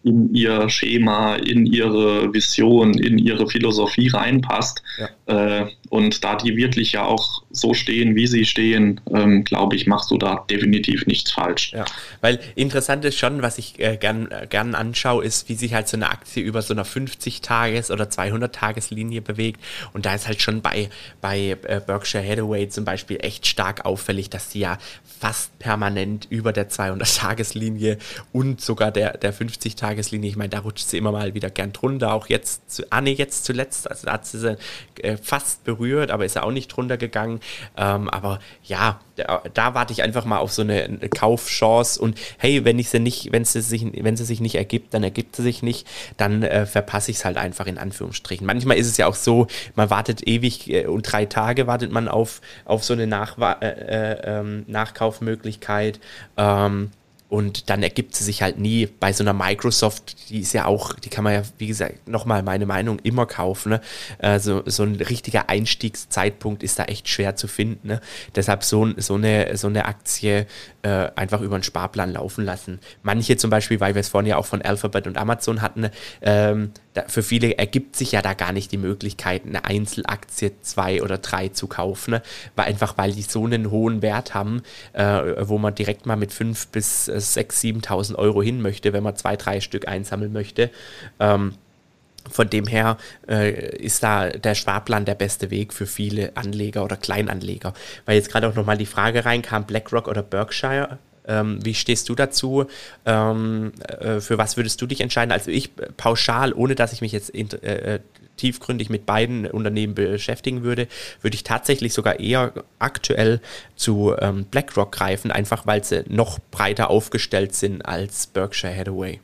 in ihr Schema, in ihre Vision, in ihre Philosophie reinpasst. Äh, und da die wirklich ja auch so stehen, wie sie stehen, ähm, glaube ich, machst du da definitiv nichts falsch. Ja, weil interessant ist schon, was ich äh, gern, äh, gern anschaue, ist, wie sich halt so eine Aktie über so einer 50-Tages- oder 200-Tageslinie bewegt. Und da ist halt schon bei, bei äh, Berkshire Hathaway zum Beispiel echt stark auffällig, dass die ja fast permanent über der 200-Tageslinie und sogar der, der 50-Tageslinie, ich meine, da rutscht sie immer mal wieder gern drunter, auch jetzt, zu, ah nee, jetzt zuletzt, also da hat sie sie äh, fast berührt, aber ist ja auch nicht drunter gegangen. Ähm, aber ja, da, da, warte ich einfach mal auf so eine, eine Kaufchance und hey, wenn ich sie nicht, wenn sie sich, wenn sie sich nicht ergibt, dann ergibt sie sich nicht, dann äh, verpasse ich es halt einfach in Anführungsstrichen. Manchmal ist es ja auch so, man wartet ewig äh, und drei Tage wartet man auf, auf so eine Nachwa äh, äh ähm, Nachkaufmöglichkeit. Ähm, und dann ergibt sie sich halt nie bei so einer Microsoft, die ist ja auch, die kann man ja, wie gesagt, nochmal meine Meinung, immer kaufen. Ne? Also so ein richtiger Einstiegszeitpunkt ist da echt schwer zu finden. Ne? Deshalb so, so, eine, so eine Aktie äh, einfach über einen Sparplan laufen lassen. Manche zum Beispiel, weil wir es vorhin ja auch von Alphabet und Amazon hatten, ähm, da, für viele ergibt sich ja da gar nicht die Möglichkeit, eine Einzelaktie zwei oder drei zu kaufen, ne? weil einfach weil die so einen hohen Wert haben, äh, wo man direkt mal mit fünf bis äh, 6.000, 7.000 Euro hin möchte, wenn man zwei, drei Stück einsammeln möchte. Ähm, von dem her äh, ist da der Sparplan der beste Weg für viele Anleger oder Kleinanleger. Weil jetzt gerade auch nochmal die Frage reinkam, BlackRock oder Berkshire. Ähm, wie stehst du dazu? Ähm, äh, für was würdest du dich entscheiden? Also ich pauschal, ohne dass ich mich jetzt äh, tiefgründig mit beiden Unternehmen beschäftigen würde, würde ich tatsächlich sogar eher aktuell zu ähm, BlackRock greifen, einfach weil sie noch breiter aufgestellt sind als Berkshire Hathaway.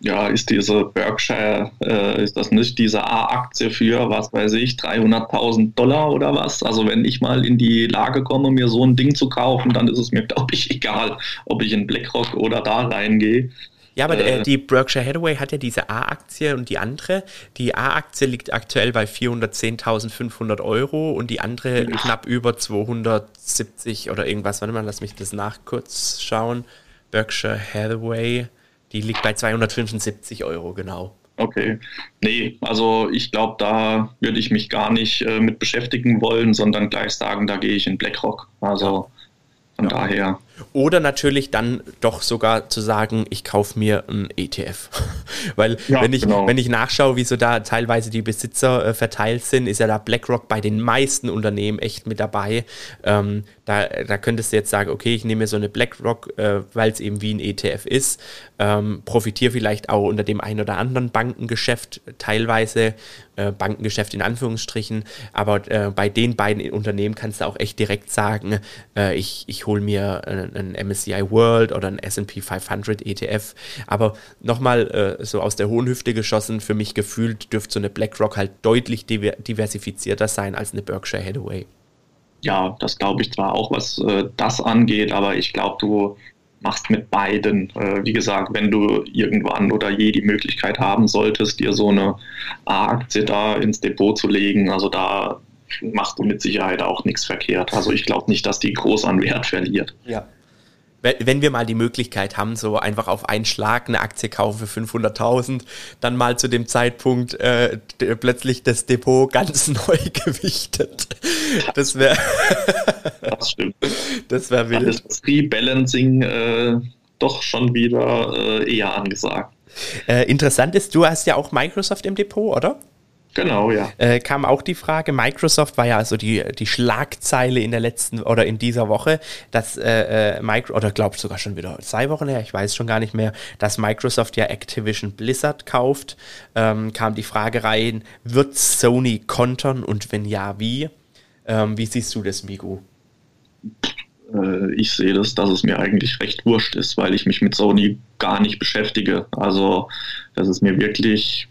Ja, ist diese Berkshire, äh, ist das nicht diese A-Aktie für, was weiß ich, 300.000 Dollar oder was? Also wenn ich mal in die Lage komme, mir so ein Ding zu kaufen, dann ist es mir, <laughs> glaube ich, egal, ob ich in BlackRock oder da reingehe. Ja, aber äh, die Berkshire Hathaway hat ja diese A-Aktie und die andere. Die A-Aktie liegt aktuell bei 410.500 Euro und die andere ja. knapp über 270 oder irgendwas. Warte mal, lass mich das nach kurz schauen. Berkshire Hathaway, die liegt bei 275 Euro, genau. Okay. Nee, also ich glaube, da würde ich mich gar nicht äh, mit beschäftigen wollen, sondern gleich sagen, da gehe ich in BlackRock. Also von ja. daher. Oder natürlich dann doch sogar zu sagen, ich kaufe mir ein ETF. <laughs> Weil ja, wenn, ich, genau. wenn ich nachschaue, wie so da teilweise die Besitzer äh, verteilt sind, ist ja da BlackRock bei den meisten Unternehmen echt mit dabei. Ähm, da, da könntest du jetzt sagen, okay, ich nehme mir so eine BlackRock, äh, weil es eben wie ein ETF ist, ähm, profitiere vielleicht auch unter dem einen oder anderen Bankengeschäft, teilweise äh, Bankengeschäft in Anführungsstrichen, aber äh, bei den beiden Unternehmen kannst du auch echt direkt sagen, äh, ich, ich hole mir äh, ein MSCI World oder ein SP 500 ETF. Aber nochmal äh, so aus der hohen Hüfte geschossen, für mich gefühlt dürfte so eine BlackRock halt deutlich diversifizierter sein als eine Berkshire Hathaway. Ja, das glaube ich zwar auch, was äh, das angeht, aber ich glaube, du machst mit beiden. Äh, wie gesagt, wenn du irgendwann oder je die Möglichkeit haben solltest, dir so eine A-Aktie da ins Depot zu legen, also da machst du mit Sicherheit auch nichts verkehrt. Also ich glaube nicht, dass die groß an Wert verliert. Ja wenn wir mal die Möglichkeit haben, so einfach auf einen Schlag eine Aktie kaufen für 500.000, dann mal zu dem Zeitpunkt äh, plötzlich das Depot ganz <laughs> neu gewichtet. Das wäre. <laughs> das stimmt. Das wäre wild. Das Rebalancing äh, doch schon wieder äh, eher angesagt. Äh, interessant ist, du hast ja auch Microsoft im Depot, oder? Genau, ja. Äh, kam auch die Frage, Microsoft war ja also die, die Schlagzeile in der letzten oder in dieser Woche, dass äh, äh Micro, oder glaubt sogar schon wieder zwei Wochen her, ich weiß schon gar nicht mehr, dass Microsoft ja Activision Blizzard kauft. Ähm, kam die Frage rein, wird Sony kontern und wenn ja, wie? Ähm, wie siehst du das, Migu? Äh, ich sehe das, dass es mir eigentlich recht wurscht ist, weil ich mich mit Sony gar nicht beschäftige. Also das ist mir wirklich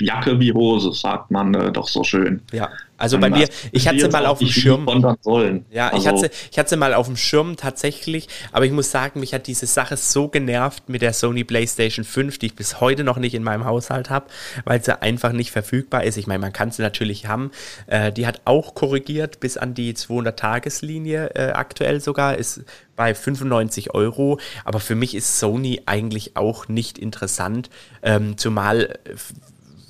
Jacke wie Hose, sagt man äh, doch so schön. Ja, also bei mir, ich hatte sie mal auf dem Schirm. Sollen. Ja, also, ich, hatte, ich hatte sie mal auf dem Schirm tatsächlich, aber ich muss sagen, mich hat diese Sache so genervt mit der Sony PlayStation 5, die ich bis heute noch nicht in meinem Haushalt habe, weil sie einfach nicht verfügbar ist. Ich meine, man kann sie natürlich haben. Äh, die hat auch korrigiert bis an die 200-Tageslinie äh, aktuell sogar, ist bei 95 Euro. Aber für mich ist Sony eigentlich auch nicht interessant, ähm, zumal äh,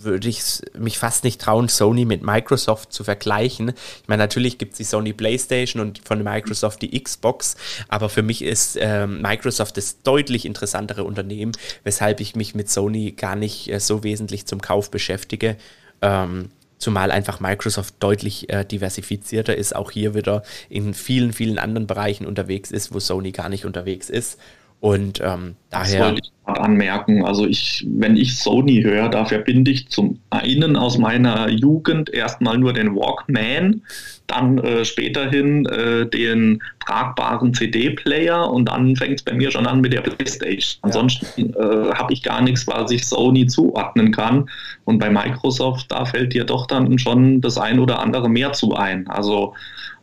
würde ich mich fast nicht trauen, Sony mit Microsoft zu vergleichen. Ich meine, natürlich gibt es die Sony PlayStation und von Microsoft die Xbox, aber für mich ist ähm, Microsoft das deutlich interessantere Unternehmen, weshalb ich mich mit Sony gar nicht äh, so wesentlich zum Kauf beschäftige. Ähm, zumal einfach Microsoft deutlich äh, diversifizierter ist, auch hier wieder in vielen, vielen anderen Bereichen unterwegs ist, wo Sony gar nicht unterwegs ist. Und ähm, daher. Das wollte ich gerade anmerken. Also ich, wenn ich Sony höre, da verbinde ich zum einen aus meiner Jugend erstmal nur den Walkman, dann äh, späterhin äh, den tragbaren CD-Player und dann fängt es bei mir schon an mit der Playstation. Ansonsten äh, habe ich gar nichts, was ich Sony zuordnen kann. Und bei Microsoft, da fällt dir doch dann schon das ein oder andere mehr zu ein. Also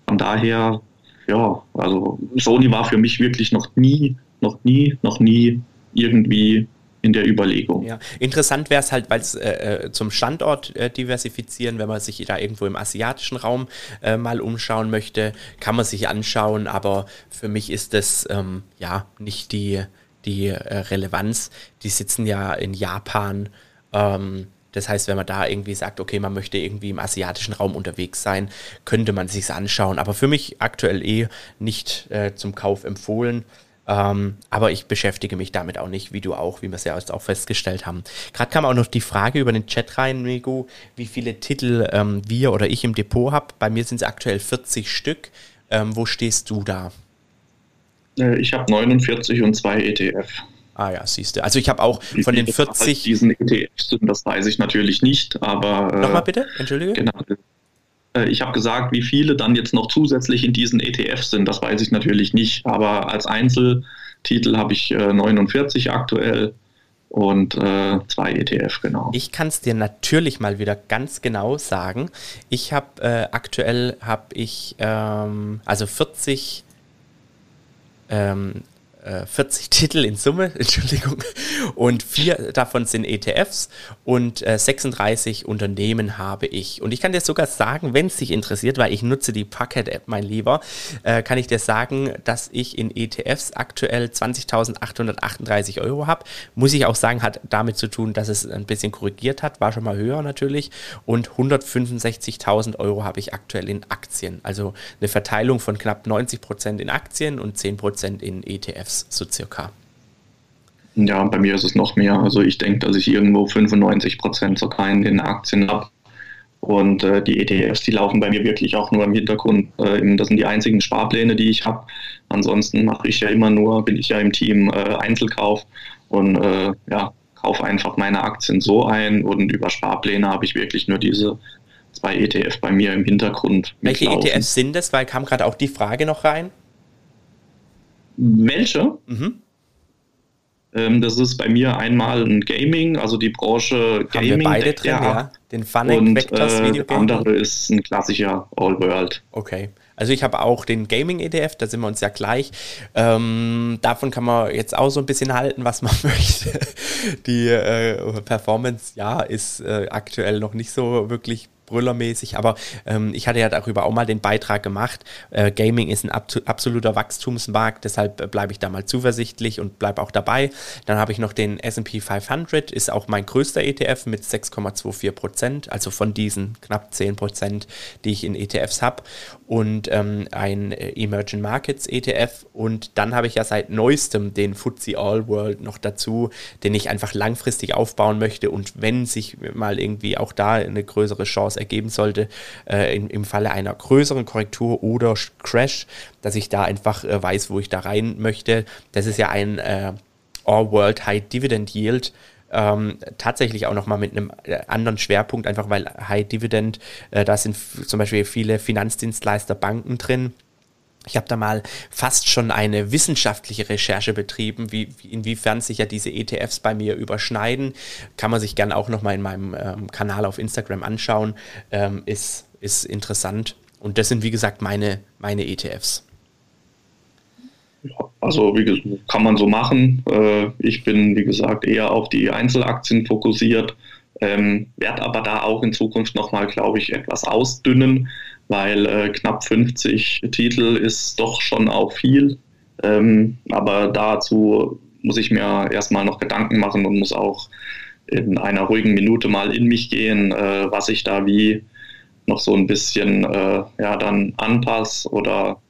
von daher, ja, also Sony war für mich wirklich noch nie noch nie, noch nie irgendwie in der Überlegung. Ja, interessant wäre es halt, weil es äh, äh, zum Standort äh, diversifizieren, wenn man sich da irgendwo im asiatischen Raum äh, mal umschauen möchte, kann man sich anschauen, aber für mich ist das ähm, ja nicht die, die äh, Relevanz. Die sitzen ja in Japan. Ähm, das heißt, wenn man da irgendwie sagt, okay, man möchte irgendwie im asiatischen Raum unterwegs sein, könnte man sich anschauen. Aber für mich aktuell eh nicht äh, zum Kauf empfohlen. Ähm, aber ich beschäftige mich damit auch nicht, wie du auch, wie wir es ja jetzt auch festgestellt haben. Gerade kam auch noch die Frage über den Chat rein, Migu, wie viele Titel ähm, wir oder ich im Depot habe. Bei mir sind es aktuell 40 Stück. Ähm, wo stehst du da? Äh, ich habe 49 und zwei ETF. Ah ja, siehst du. Also ich habe auch von den 40. Diesen ETFs sind, das weiß ich natürlich nicht, aber. Äh, Nochmal bitte, entschuldige. Genau, äh, ich habe gesagt, wie viele dann jetzt noch zusätzlich in diesen ETFs sind, das weiß ich natürlich nicht. Aber als Einzeltitel habe ich 49 äh, aktuell und äh, zwei ETF, genau. Ich kann es dir natürlich mal wieder ganz genau sagen. Ich habe äh, aktuell habe ich ähm, also 40 ähm, 40 äh, <laughs> Titel in Summe, <laughs> Entschuldigung, und vier davon sind ETFs und äh, 36 Unternehmen habe ich. Und ich kann dir sogar sagen, wenn es dich interessiert, weil ich nutze die Pocket-App, mein Lieber, äh, kann ich dir sagen, dass ich in ETFs aktuell 20.838 Euro habe. Muss ich auch sagen, hat damit zu tun, dass es ein bisschen korrigiert hat, war schon mal höher natürlich. Und 165.000 Euro habe ich aktuell in Aktien. Also eine Verteilung von knapp 90 Prozent in Aktien und 10% in ETFs. ETFs so circa? Ja, bei mir ist es noch mehr. Also ich denke, dass ich irgendwo 95 Prozent sogar in den Aktien habe. Und äh, die ETFs, die laufen bei mir wirklich auch nur im Hintergrund. Äh, das sind die einzigen Sparpläne, die ich habe. Ansonsten mache ich ja immer nur, bin ich ja im Team äh, Einzelkauf und äh, ja, kaufe einfach meine Aktien so ein. Und über Sparpläne habe ich wirklich nur diese zwei ETFs bei mir im Hintergrund. Welche mitlaufen. ETFs sind das? Weil kam gerade auch die Frage noch rein. Welche? Mhm. Ähm, das ist bei mir einmal ein Gaming, also die Branche Gaming. Haben wir beide drin, ja. Den Funny Vectors äh, Video Game. andere ist ein klassischer All World. Okay. Also ich habe auch den Gaming-EDF, da sind wir uns ja gleich. Ähm, davon kann man jetzt auch so ein bisschen halten, was man <laughs> möchte. Die äh, Performance, ja, ist äh, aktuell noch nicht so wirklich brüllermäßig, aber ähm, ich hatte ja darüber auch mal den Beitrag gemacht. Äh, Gaming ist ein absoluter Wachstumsmarkt, deshalb äh, bleibe ich da mal zuversichtlich und bleibe auch dabei. Dann habe ich noch den SP 500, ist auch mein größter ETF mit 6,24 Prozent, also von diesen knapp 10 Prozent, die ich in ETFs habe. Und ähm, ein äh, Emerging Markets ETF. Und dann habe ich ja seit neuestem den FTSE All World noch dazu, den ich einfach langfristig aufbauen möchte. Und wenn sich mal irgendwie auch da eine größere Chance ergeben sollte, äh, in, im Falle einer größeren Korrektur oder Crash, dass ich da einfach äh, weiß, wo ich da rein möchte. Das ist ja ein äh, All-World High Dividend Yield. Ähm, tatsächlich auch nochmal mit einem äh, anderen Schwerpunkt, einfach weil High Dividend, äh, da sind zum Beispiel viele Finanzdienstleister, Banken drin ich habe da mal fast schon eine wissenschaftliche Recherche betrieben, wie, inwiefern sich ja diese ETFs bei mir überschneiden. Kann man sich gerne auch nochmal in meinem ähm, Kanal auf Instagram anschauen. Ähm, ist, ist interessant. Und das sind, wie gesagt, meine, meine ETFs. Also, wie gesagt, kann man so machen. Äh, ich bin, wie gesagt, eher auf die Einzelaktien fokussiert, ähm, werde aber da auch in Zukunft nochmal, glaube ich, etwas ausdünnen weil äh, knapp 50 Titel ist doch schon auch viel. Ähm, aber dazu muss ich mir erstmal noch Gedanken machen und muss auch in einer ruhigen Minute mal in mich gehen, äh, was ich da wie noch so ein bisschen äh, ja, dann anpasse oder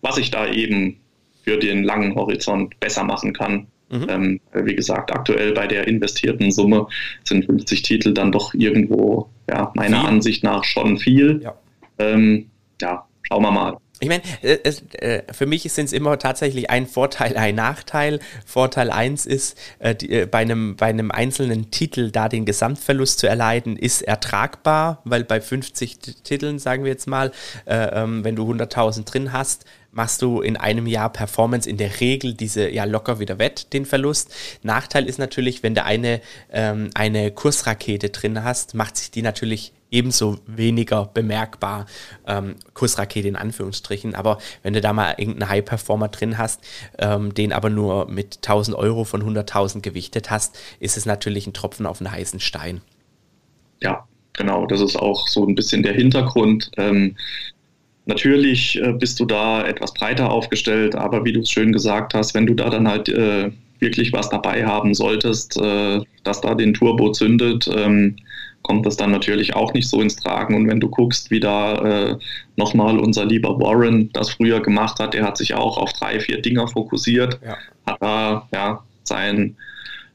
was ich da eben für den langen Horizont besser machen kann. Mhm. Ähm, wie gesagt, aktuell bei der investierten Summe sind 50 Titel dann doch irgendwo, ja, meiner viel. Ansicht nach schon viel. Ja. Ähm, ja, schauen wir mal. Ich meine, äh, für mich sind es immer tatsächlich ein Vorteil, ein Nachteil. Vorteil 1 ist, äh, die, äh, bei, einem, bei einem einzelnen Titel da den Gesamtverlust zu erleiden, ist ertragbar, weil bei 50 Titeln, sagen wir jetzt mal, äh, ähm, wenn du 100.000 drin hast, machst du in einem Jahr Performance in der Regel diese ja locker wieder wett, den Verlust. Nachteil ist natürlich, wenn du eine, ähm, eine Kursrakete drin hast, macht sich die natürlich ebenso weniger bemerkbar. Ähm, Kursrakete in Anführungsstrichen. Aber wenn du da mal irgendeinen High-Performer drin hast, ähm, den aber nur mit 1000 Euro von 100.000 gewichtet hast, ist es natürlich ein Tropfen auf einen heißen Stein. Ja, genau. Das ist auch so ein bisschen der Hintergrund. Ähm, natürlich äh, bist du da etwas breiter aufgestellt, aber wie du es schön gesagt hast, wenn du da dann halt äh, wirklich was dabei haben solltest, äh, dass da den Turbo zündet, ähm, kommt das dann natürlich auch nicht so ins Tragen. Und wenn du guckst, wie da äh, nochmal unser lieber Warren das früher gemacht hat, der hat sich auch auf drei, vier Dinger fokussiert, ja. hat da ja sein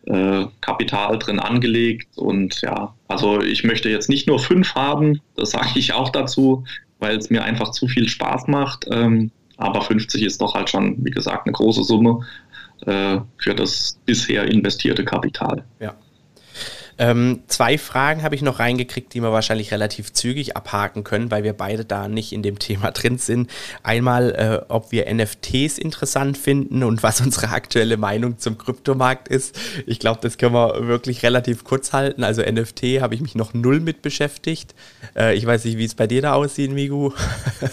äh, Kapital drin angelegt. Und ja, also ich möchte jetzt nicht nur fünf haben, das sage ich auch dazu, weil es mir einfach zu viel Spaß macht. Ähm, aber 50 ist doch halt schon, wie gesagt, eine große Summe äh, für das bisher investierte Kapital. Ja. Ähm, zwei Fragen habe ich noch reingekriegt, die wir wahrscheinlich relativ zügig abhaken können, weil wir beide da nicht in dem <laughs> Thema drin sind. Einmal, äh, ob wir NFTs interessant finden und was unsere aktuelle Meinung zum Kryptomarkt ist. Ich glaube, das können wir wirklich relativ kurz halten. Also NFT habe ich mich noch null mit beschäftigt. Äh, ich weiß nicht, wie es bei dir da aussieht, Migu.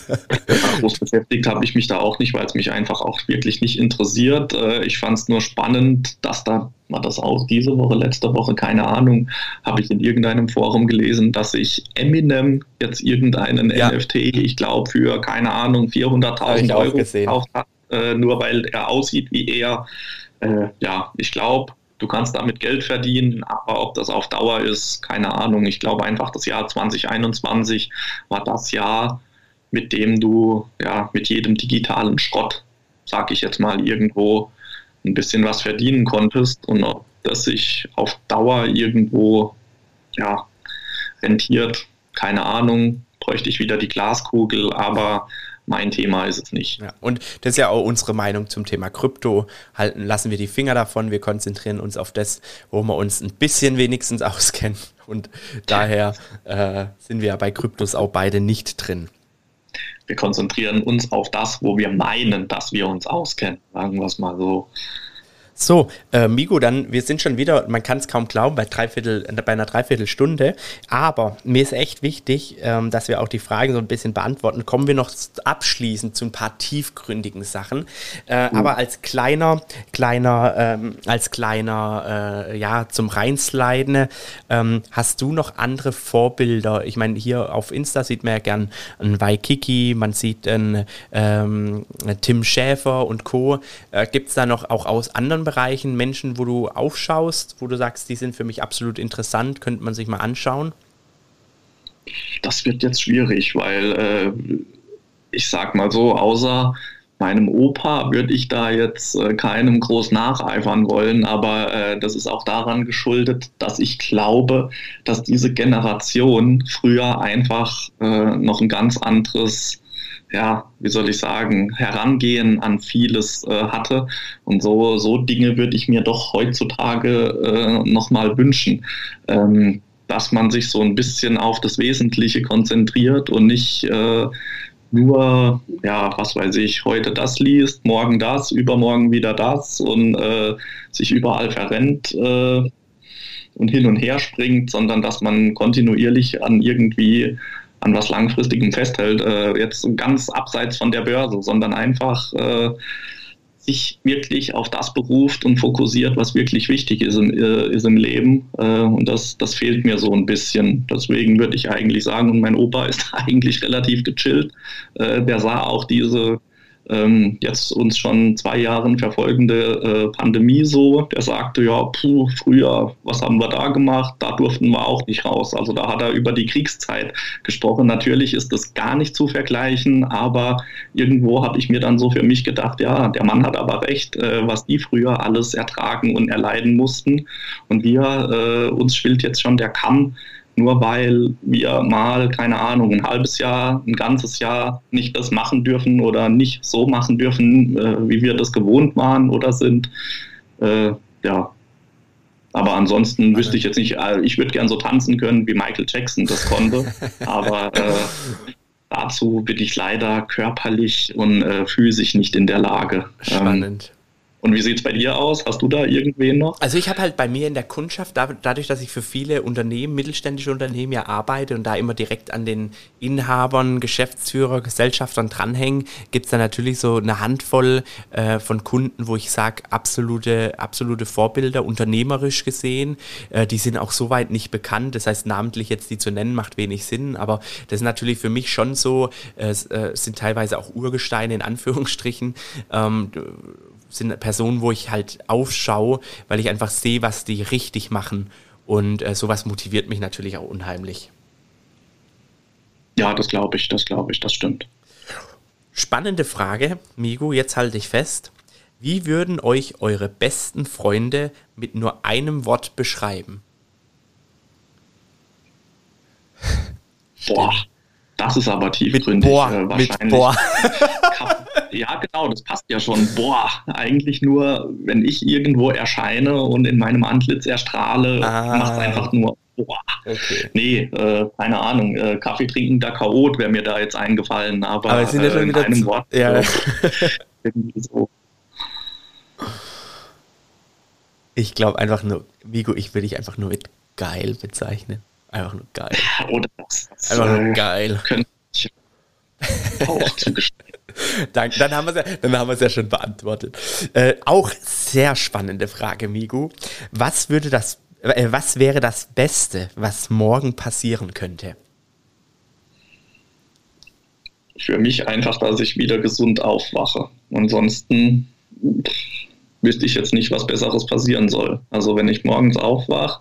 <laughs> groß beschäftigt habe ich mich da auch nicht, weil es mich einfach auch wirklich nicht interessiert. Äh, ich fand es nur spannend, dass da war das auch diese Woche, letzte Woche, keine Ahnung, habe ich in irgendeinem Forum gelesen, dass sich Eminem jetzt irgendeinen ja. NFT, ich glaube, für, keine Ahnung, 400.000 Euro gekauft hat, äh, nur weil er aussieht wie er. Äh, ja, ich glaube, du kannst damit Geld verdienen, aber ob das auf Dauer ist, keine Ahnung. Ich glaube einfach, das Jahr 2021 war das Jahr, mit dem du ja mit jedem digitalen Schrott, sag ich jetzt mal, irgendwo ein bisschen was verdienen konntest und ob das sich auf Dauer irgendwo ja, rentiert, keine Ahnung, bräuchte ich wieder die Glaskugel, aber mein Thema ist es nicht. Ja, und das ist ja auch unsere Meinung zum Thema Krypto. Halten lassen wir die Finger davon, wir konzentrieren uns auf das, wo wir uns ein bisschen wenigstens <laughs> auskennen. Und daher äh, sind wir ja bei Kryptos auch beide nicht drin. Wir konzentrieren uns auf das, wo wir meinen, dass wir uns auskennen. Sagen wir es mal so. So, äh, Migo, dann, wir sind schon wieder, man kann es kaum glauben, bei, dreiviertel, bei einer Dreiviertelstunde. Aber mir ist echt wichtig, ähm, dass wir auch die Fragen so ein bisschen beantworten. Kommen wir noch abschließend zu ein paar tiefgründigen Sachen. Äh, mhm. Aber als kleiner, kleiner, ähm, als kleiner, äh, ja, zum Reinsliden, ähm, hast du noch andere Vorbilder? Ich meine, hier auf Insta sieht man ja gern einen Waikiki, man sieht einen ähm, Tim Schäfer und Co. Äh, Gibt es da noch auch aus anderen Bereichen Menschen, wo du aufschaust, wo du sagst, die sind für mich absolut interessant, könnte man sich mal anschauen? Das wird jetzt schwierig, weil äh, ich sag mal so, außer meinem Opa würde ich da jetzt äh, keinem groß nacheifern wollen, aber äh, das ist auch daran geschuldet, dass ich glaube, dass diese Generation früher einfach äh, noch ein ganz anderes ja, wie soll ich sagen, Herangehen an vieles äh, hatte. Und so, so Dinge würde ich mir doch heutzutage äh, nochmal wünschen. Ähm, dass man sich so ein bisschen auf das Wesentliche konzentriert und nicht äh, nur, ja, was weiß ich, heute das liest, morgen das, übermorgen wieder das und äh, sich überall verrennt äh, und hin und her springt, sondern dass man kontinuierlich an irgendwie an was Langfristigem festhält, äh, jetzt ganz abseits von der Börse, sondern einfach äh, sich wirklich auf das beruft und fokussiert, was wirklich wichtig ist im, äh, ist im Leben. Äh, und das, das fehlt mir so ein bisschen. Deswegen würde ich eigentlich sagen, und mein Opa ist <laughs> eigentlich relativ gechillt. Äh, der sah auch diese ähm, jetzt uns schon zwei Jahren verfolgende äh, Pandemie so, der sagte, ja, puh, früher, was haben wir da gemacht? Da durften wir auch nicht raus. Also da hat er über die Kriegszeit gesprochen. Natürlich ist das gar nicht zu vergleichen, aber irgendwo habe ich mir dann so für mich gedacht, ja, der Mann hat aber recht, äh, was die früher alles ertragen und erleiden mussten. Und wir, äh, uns schwillt jetzt schon der Kamm nur weil wir mal, keine Ahnung, ein halbes Jahr, ein ganzes Jahr nicht das machen dürfen oder nicht so machen dürfen, äh, wie wir das gewohnt waren oder sind. Äh, ja. Aber ansonsten wüsste ich jetzt nicht, äh, ich würde gern so tanzen können, wie Michael Jackson das konnte. <laughs> aber äh, dazu bin ich leider körperlich und äh, physisch nicht in der Lage. Spannend. Und wie sieht es bei dir aus? Hast du da irgendwen noch? Also ich habe halt bei mir in der Kundschaft, dadurch, dass ich für viele Unternehmen, mittelständische Unternehmen ja arbeite und da immer direkt an den Inhabern, Geschäftsführer, Gesellschaftern dranhängen, gibt es da natürlich so eine Handvoll äh, von Kunden, wo ich sage, absolute, absolute Vorbilder, unternehmerisch gesehen. Äh, die sind auch soweit nicht bekannt. Das heißt, namentlich jetzt die zu nennen, macht wenig Sinn. Aber das ist natürlich für mich schon so, äh, sind teilweise auch Urgesteine in Anführungsstrichen. Ähm, sind Personen, wo ich halt aufschaue, weil ich einfach sehe, was die richtig machen. Und äh, sowas motiviert mich natürlich auch unheimlich. Ja, das glaube ich, das glaube ich, das stimmt. Spannende Frage, Migo, jetzt halte ich fest. Wie würden euch eure besten Freunde mit nur einem Wort beschreiben? Boah, das ist aber tiefgründig. Mit boah, äh, wahrscheinlich. Mit boah. <laughs> ja, genau, das passt ja schon. Boah, eigentlich nur, wenn ich irgendwo erscheine und in meinem Antlitz erstrahle, ah. macht es einfach nur boah. Okay. Nee, äh, keine Ahnung. Äh, Kaffee trinken, da Chaot wäre mir da jetzt eingefallen, aber, aber sind ja schon äh, in einem Wort. Ja. <laughs> So, Ich glaube einfach nur, Vigo, ich würde dich einfach nur mit geil bezeichnen. Einfach nur geil. <laughs> Oder das. Einfach nur geil. Könnte ich <laughs> auch zugestehen. Danke, dann haben wir es ja, dann ja schon beantwortet. Äh, auch sehr spannende Frage, Migu. Was würde das, äh, was wäre das Beste, was morgen passieren könnte? Für mich einfach, dass ich wieder gesund aufwache. Ansonsten wüsste ich jetzt nicht, was Besseres passieren soll. Also wenn ich morgens aufwache,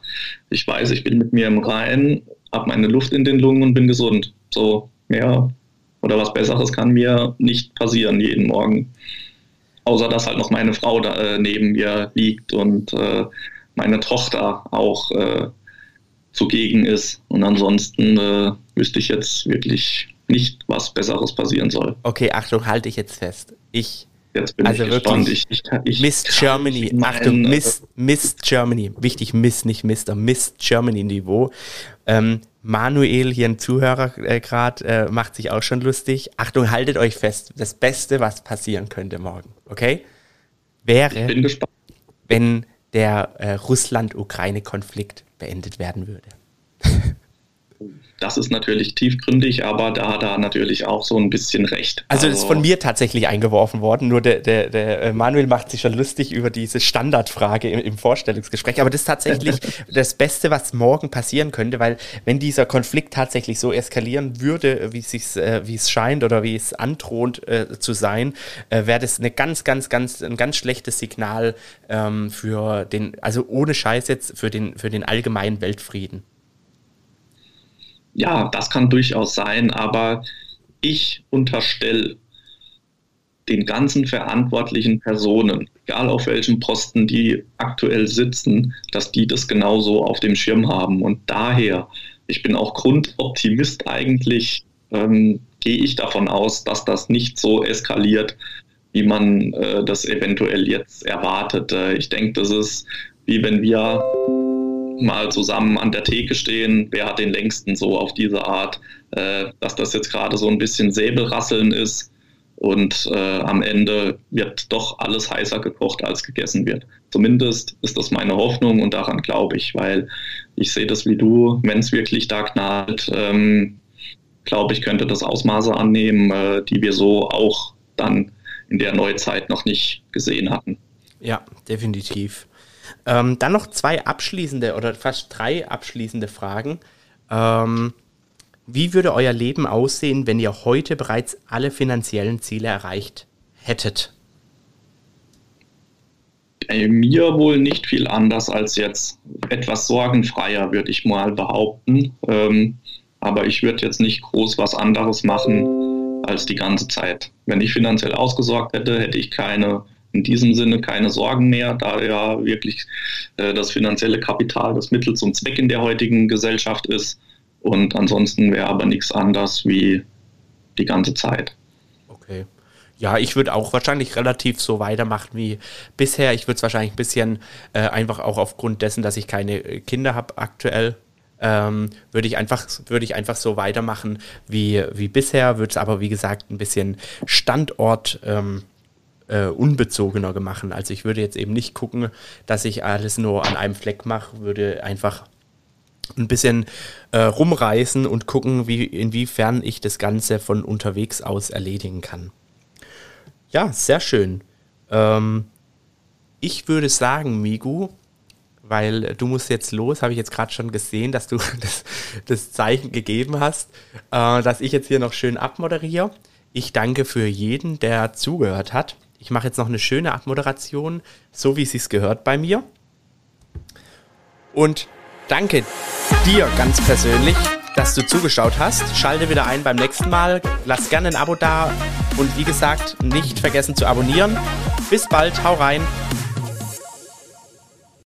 ich weiß, ich bin mit mir im Reinen, habe meine Luft in den Lungen und bin gesund. So mehr oder was Besseres kann mir nicht passieren jeden Morgen. Außer dass halt noch meine Frau da äh, neben mir liegt und äh, meine Tochter auch äh, zugegen ist. Und ansonsten äh, wüsste ich jetzt wirklich nicht, was Besseres passieren soll. Okay, Achtung, halte ich jetzt fest. Ich Jetzt bin also ich gespannt. Ich, ich, ich Miss Germany, Achtung, Miss, Miss Germany, wichtig, Miss, nicht Mister, Miss Germany Niveau. Ähm, Manuel, hier ein Zuhörer äh, gerade, äh, macht sich auch schon lustig. Achtung, haltet euch fest, das Beste, was passieren könnte morgen, okay? Wäre, wenn der äh, Russland-Ukraine-Konflikt beendet werden würde. Das ist natürlich tiefgründig, aber da hat er natürlich auch so ein bisschen recht. Also, also das ist von mir tatsächlich eingeworfen worden. Nur der, der, der äh, Manuel macht sich schon lustig über diese Standardfrage im, im Vorstellungsgespräch. Aber das ist tatsächlich <laughs> das Beste, was morgen passieren könnte, weil wenn dieser Konflikt tatsächlich so eskalieren würde, wie es äh, wie es scheint oder wie es androht äh, zu sein, äh, wäre das eine ganz, ganz, ganz, ein ganz schlechtes Signal ähm, für den, also ohne Scheiß jetzt für den, für den allgemeinen Weltfrieden ja, das kann durchaus sein, aber ich unterstelle den ganzen verantwortlichen Personen, egal auf welchen Posten die aktuell sitzen, dass die das genauso auf dem Schirm haben. Und daher, ich bin auch Grundoptimist eigentlich, ähm, gehe ich davon aus, dass das nicht so eskaliert, wie man äh, das eventuell jetzt erwartet. Äh, ich denke, das ist wie wenn wir mal zusammen an der Theke stehen, wer hat den längsten so auf diese Art, äh, dass das jetzt gerade so ein bisschen Säbelrasseln ist und äh, am Ende wird doch alles heißer gekocht, als gegessen wird. Zumindest ist das meine Hoffnung und daran glaube ich, weil ich sehe das wie du, wenn es wirklich da knallt, ähm, glaube ich, könnte das Ausmaße annehmen, äh, die wir so auch dann in der Neuzeit noch nicht gesehen hatten. Ja, definitiv. Ähm, dann noch zwei abschließende oder fast drei abschließende Fragen. Ähm, wie würde euer Leben aussehen, wenn ihr heute bereits alle finanziellen Ziele erreicht hättet? Bei mir wohl nicht viel anders als jetzt. Etwas sorgenfreier, würde ich mal behaupten. Ähm, aber ich würde jetzt nicht groß was anderes machen als die ganze Zeit. Wenn ich finanziell ausgesorgt hätte, hätte ich keine in diesem Sinne keine Sorgen mehr, da ja wirklich äh, das finanzielle Kapital das Mittel zum Zweck in der heutigen Gesellschaft ist. Und ansonsten wäre aber nichts anders wie die ganze Zeit. Okay. Ja, ich würde auch wahrscheinlich relativ so weitermachen wie bisher. Ich würde es wahrscheinlich ein bisschen äh, einfach auch aufgrund dessen, dass ich keine Kinder habe aktuell, ähm, würde ich einfach würde ich einfach so weitermachen wie, wie bisher, würde es aber wie gesagt ein bisschen Standort ähm, äh, unbezogener gemacht. Also ich würde jetzt eben nicht gucken, dass ich alles nur an einem Fleck mache, würde einfach ein bisschen äh, rumreißen und gucken, wie, inwiefern ich das Ganze von unterwegs aus erledigen kann. Ja, sehr schön. Ähm, ich würde sagen, Migu, weil du musst jetzt los, habe ich jetzt gerade schon gesehen, dass du <laughs> das, das Zeichen gegeben hast, äh, dass ich jetzt hier noch schön abmoderiere. Ich danke für jeden, der zugehört hat. Ich mache jetzt noch eine schöne Abmoderation, so wie es sich gehört bei mir. Und danke dir ganz persönlich, dass du zugeschaut hast. Schalte wieder ein beim nächsten Mal. Lass gerne ein Abo da. Und wie gesagt, nicht vergessen zu abonnieren. Bis bald. Hau rein.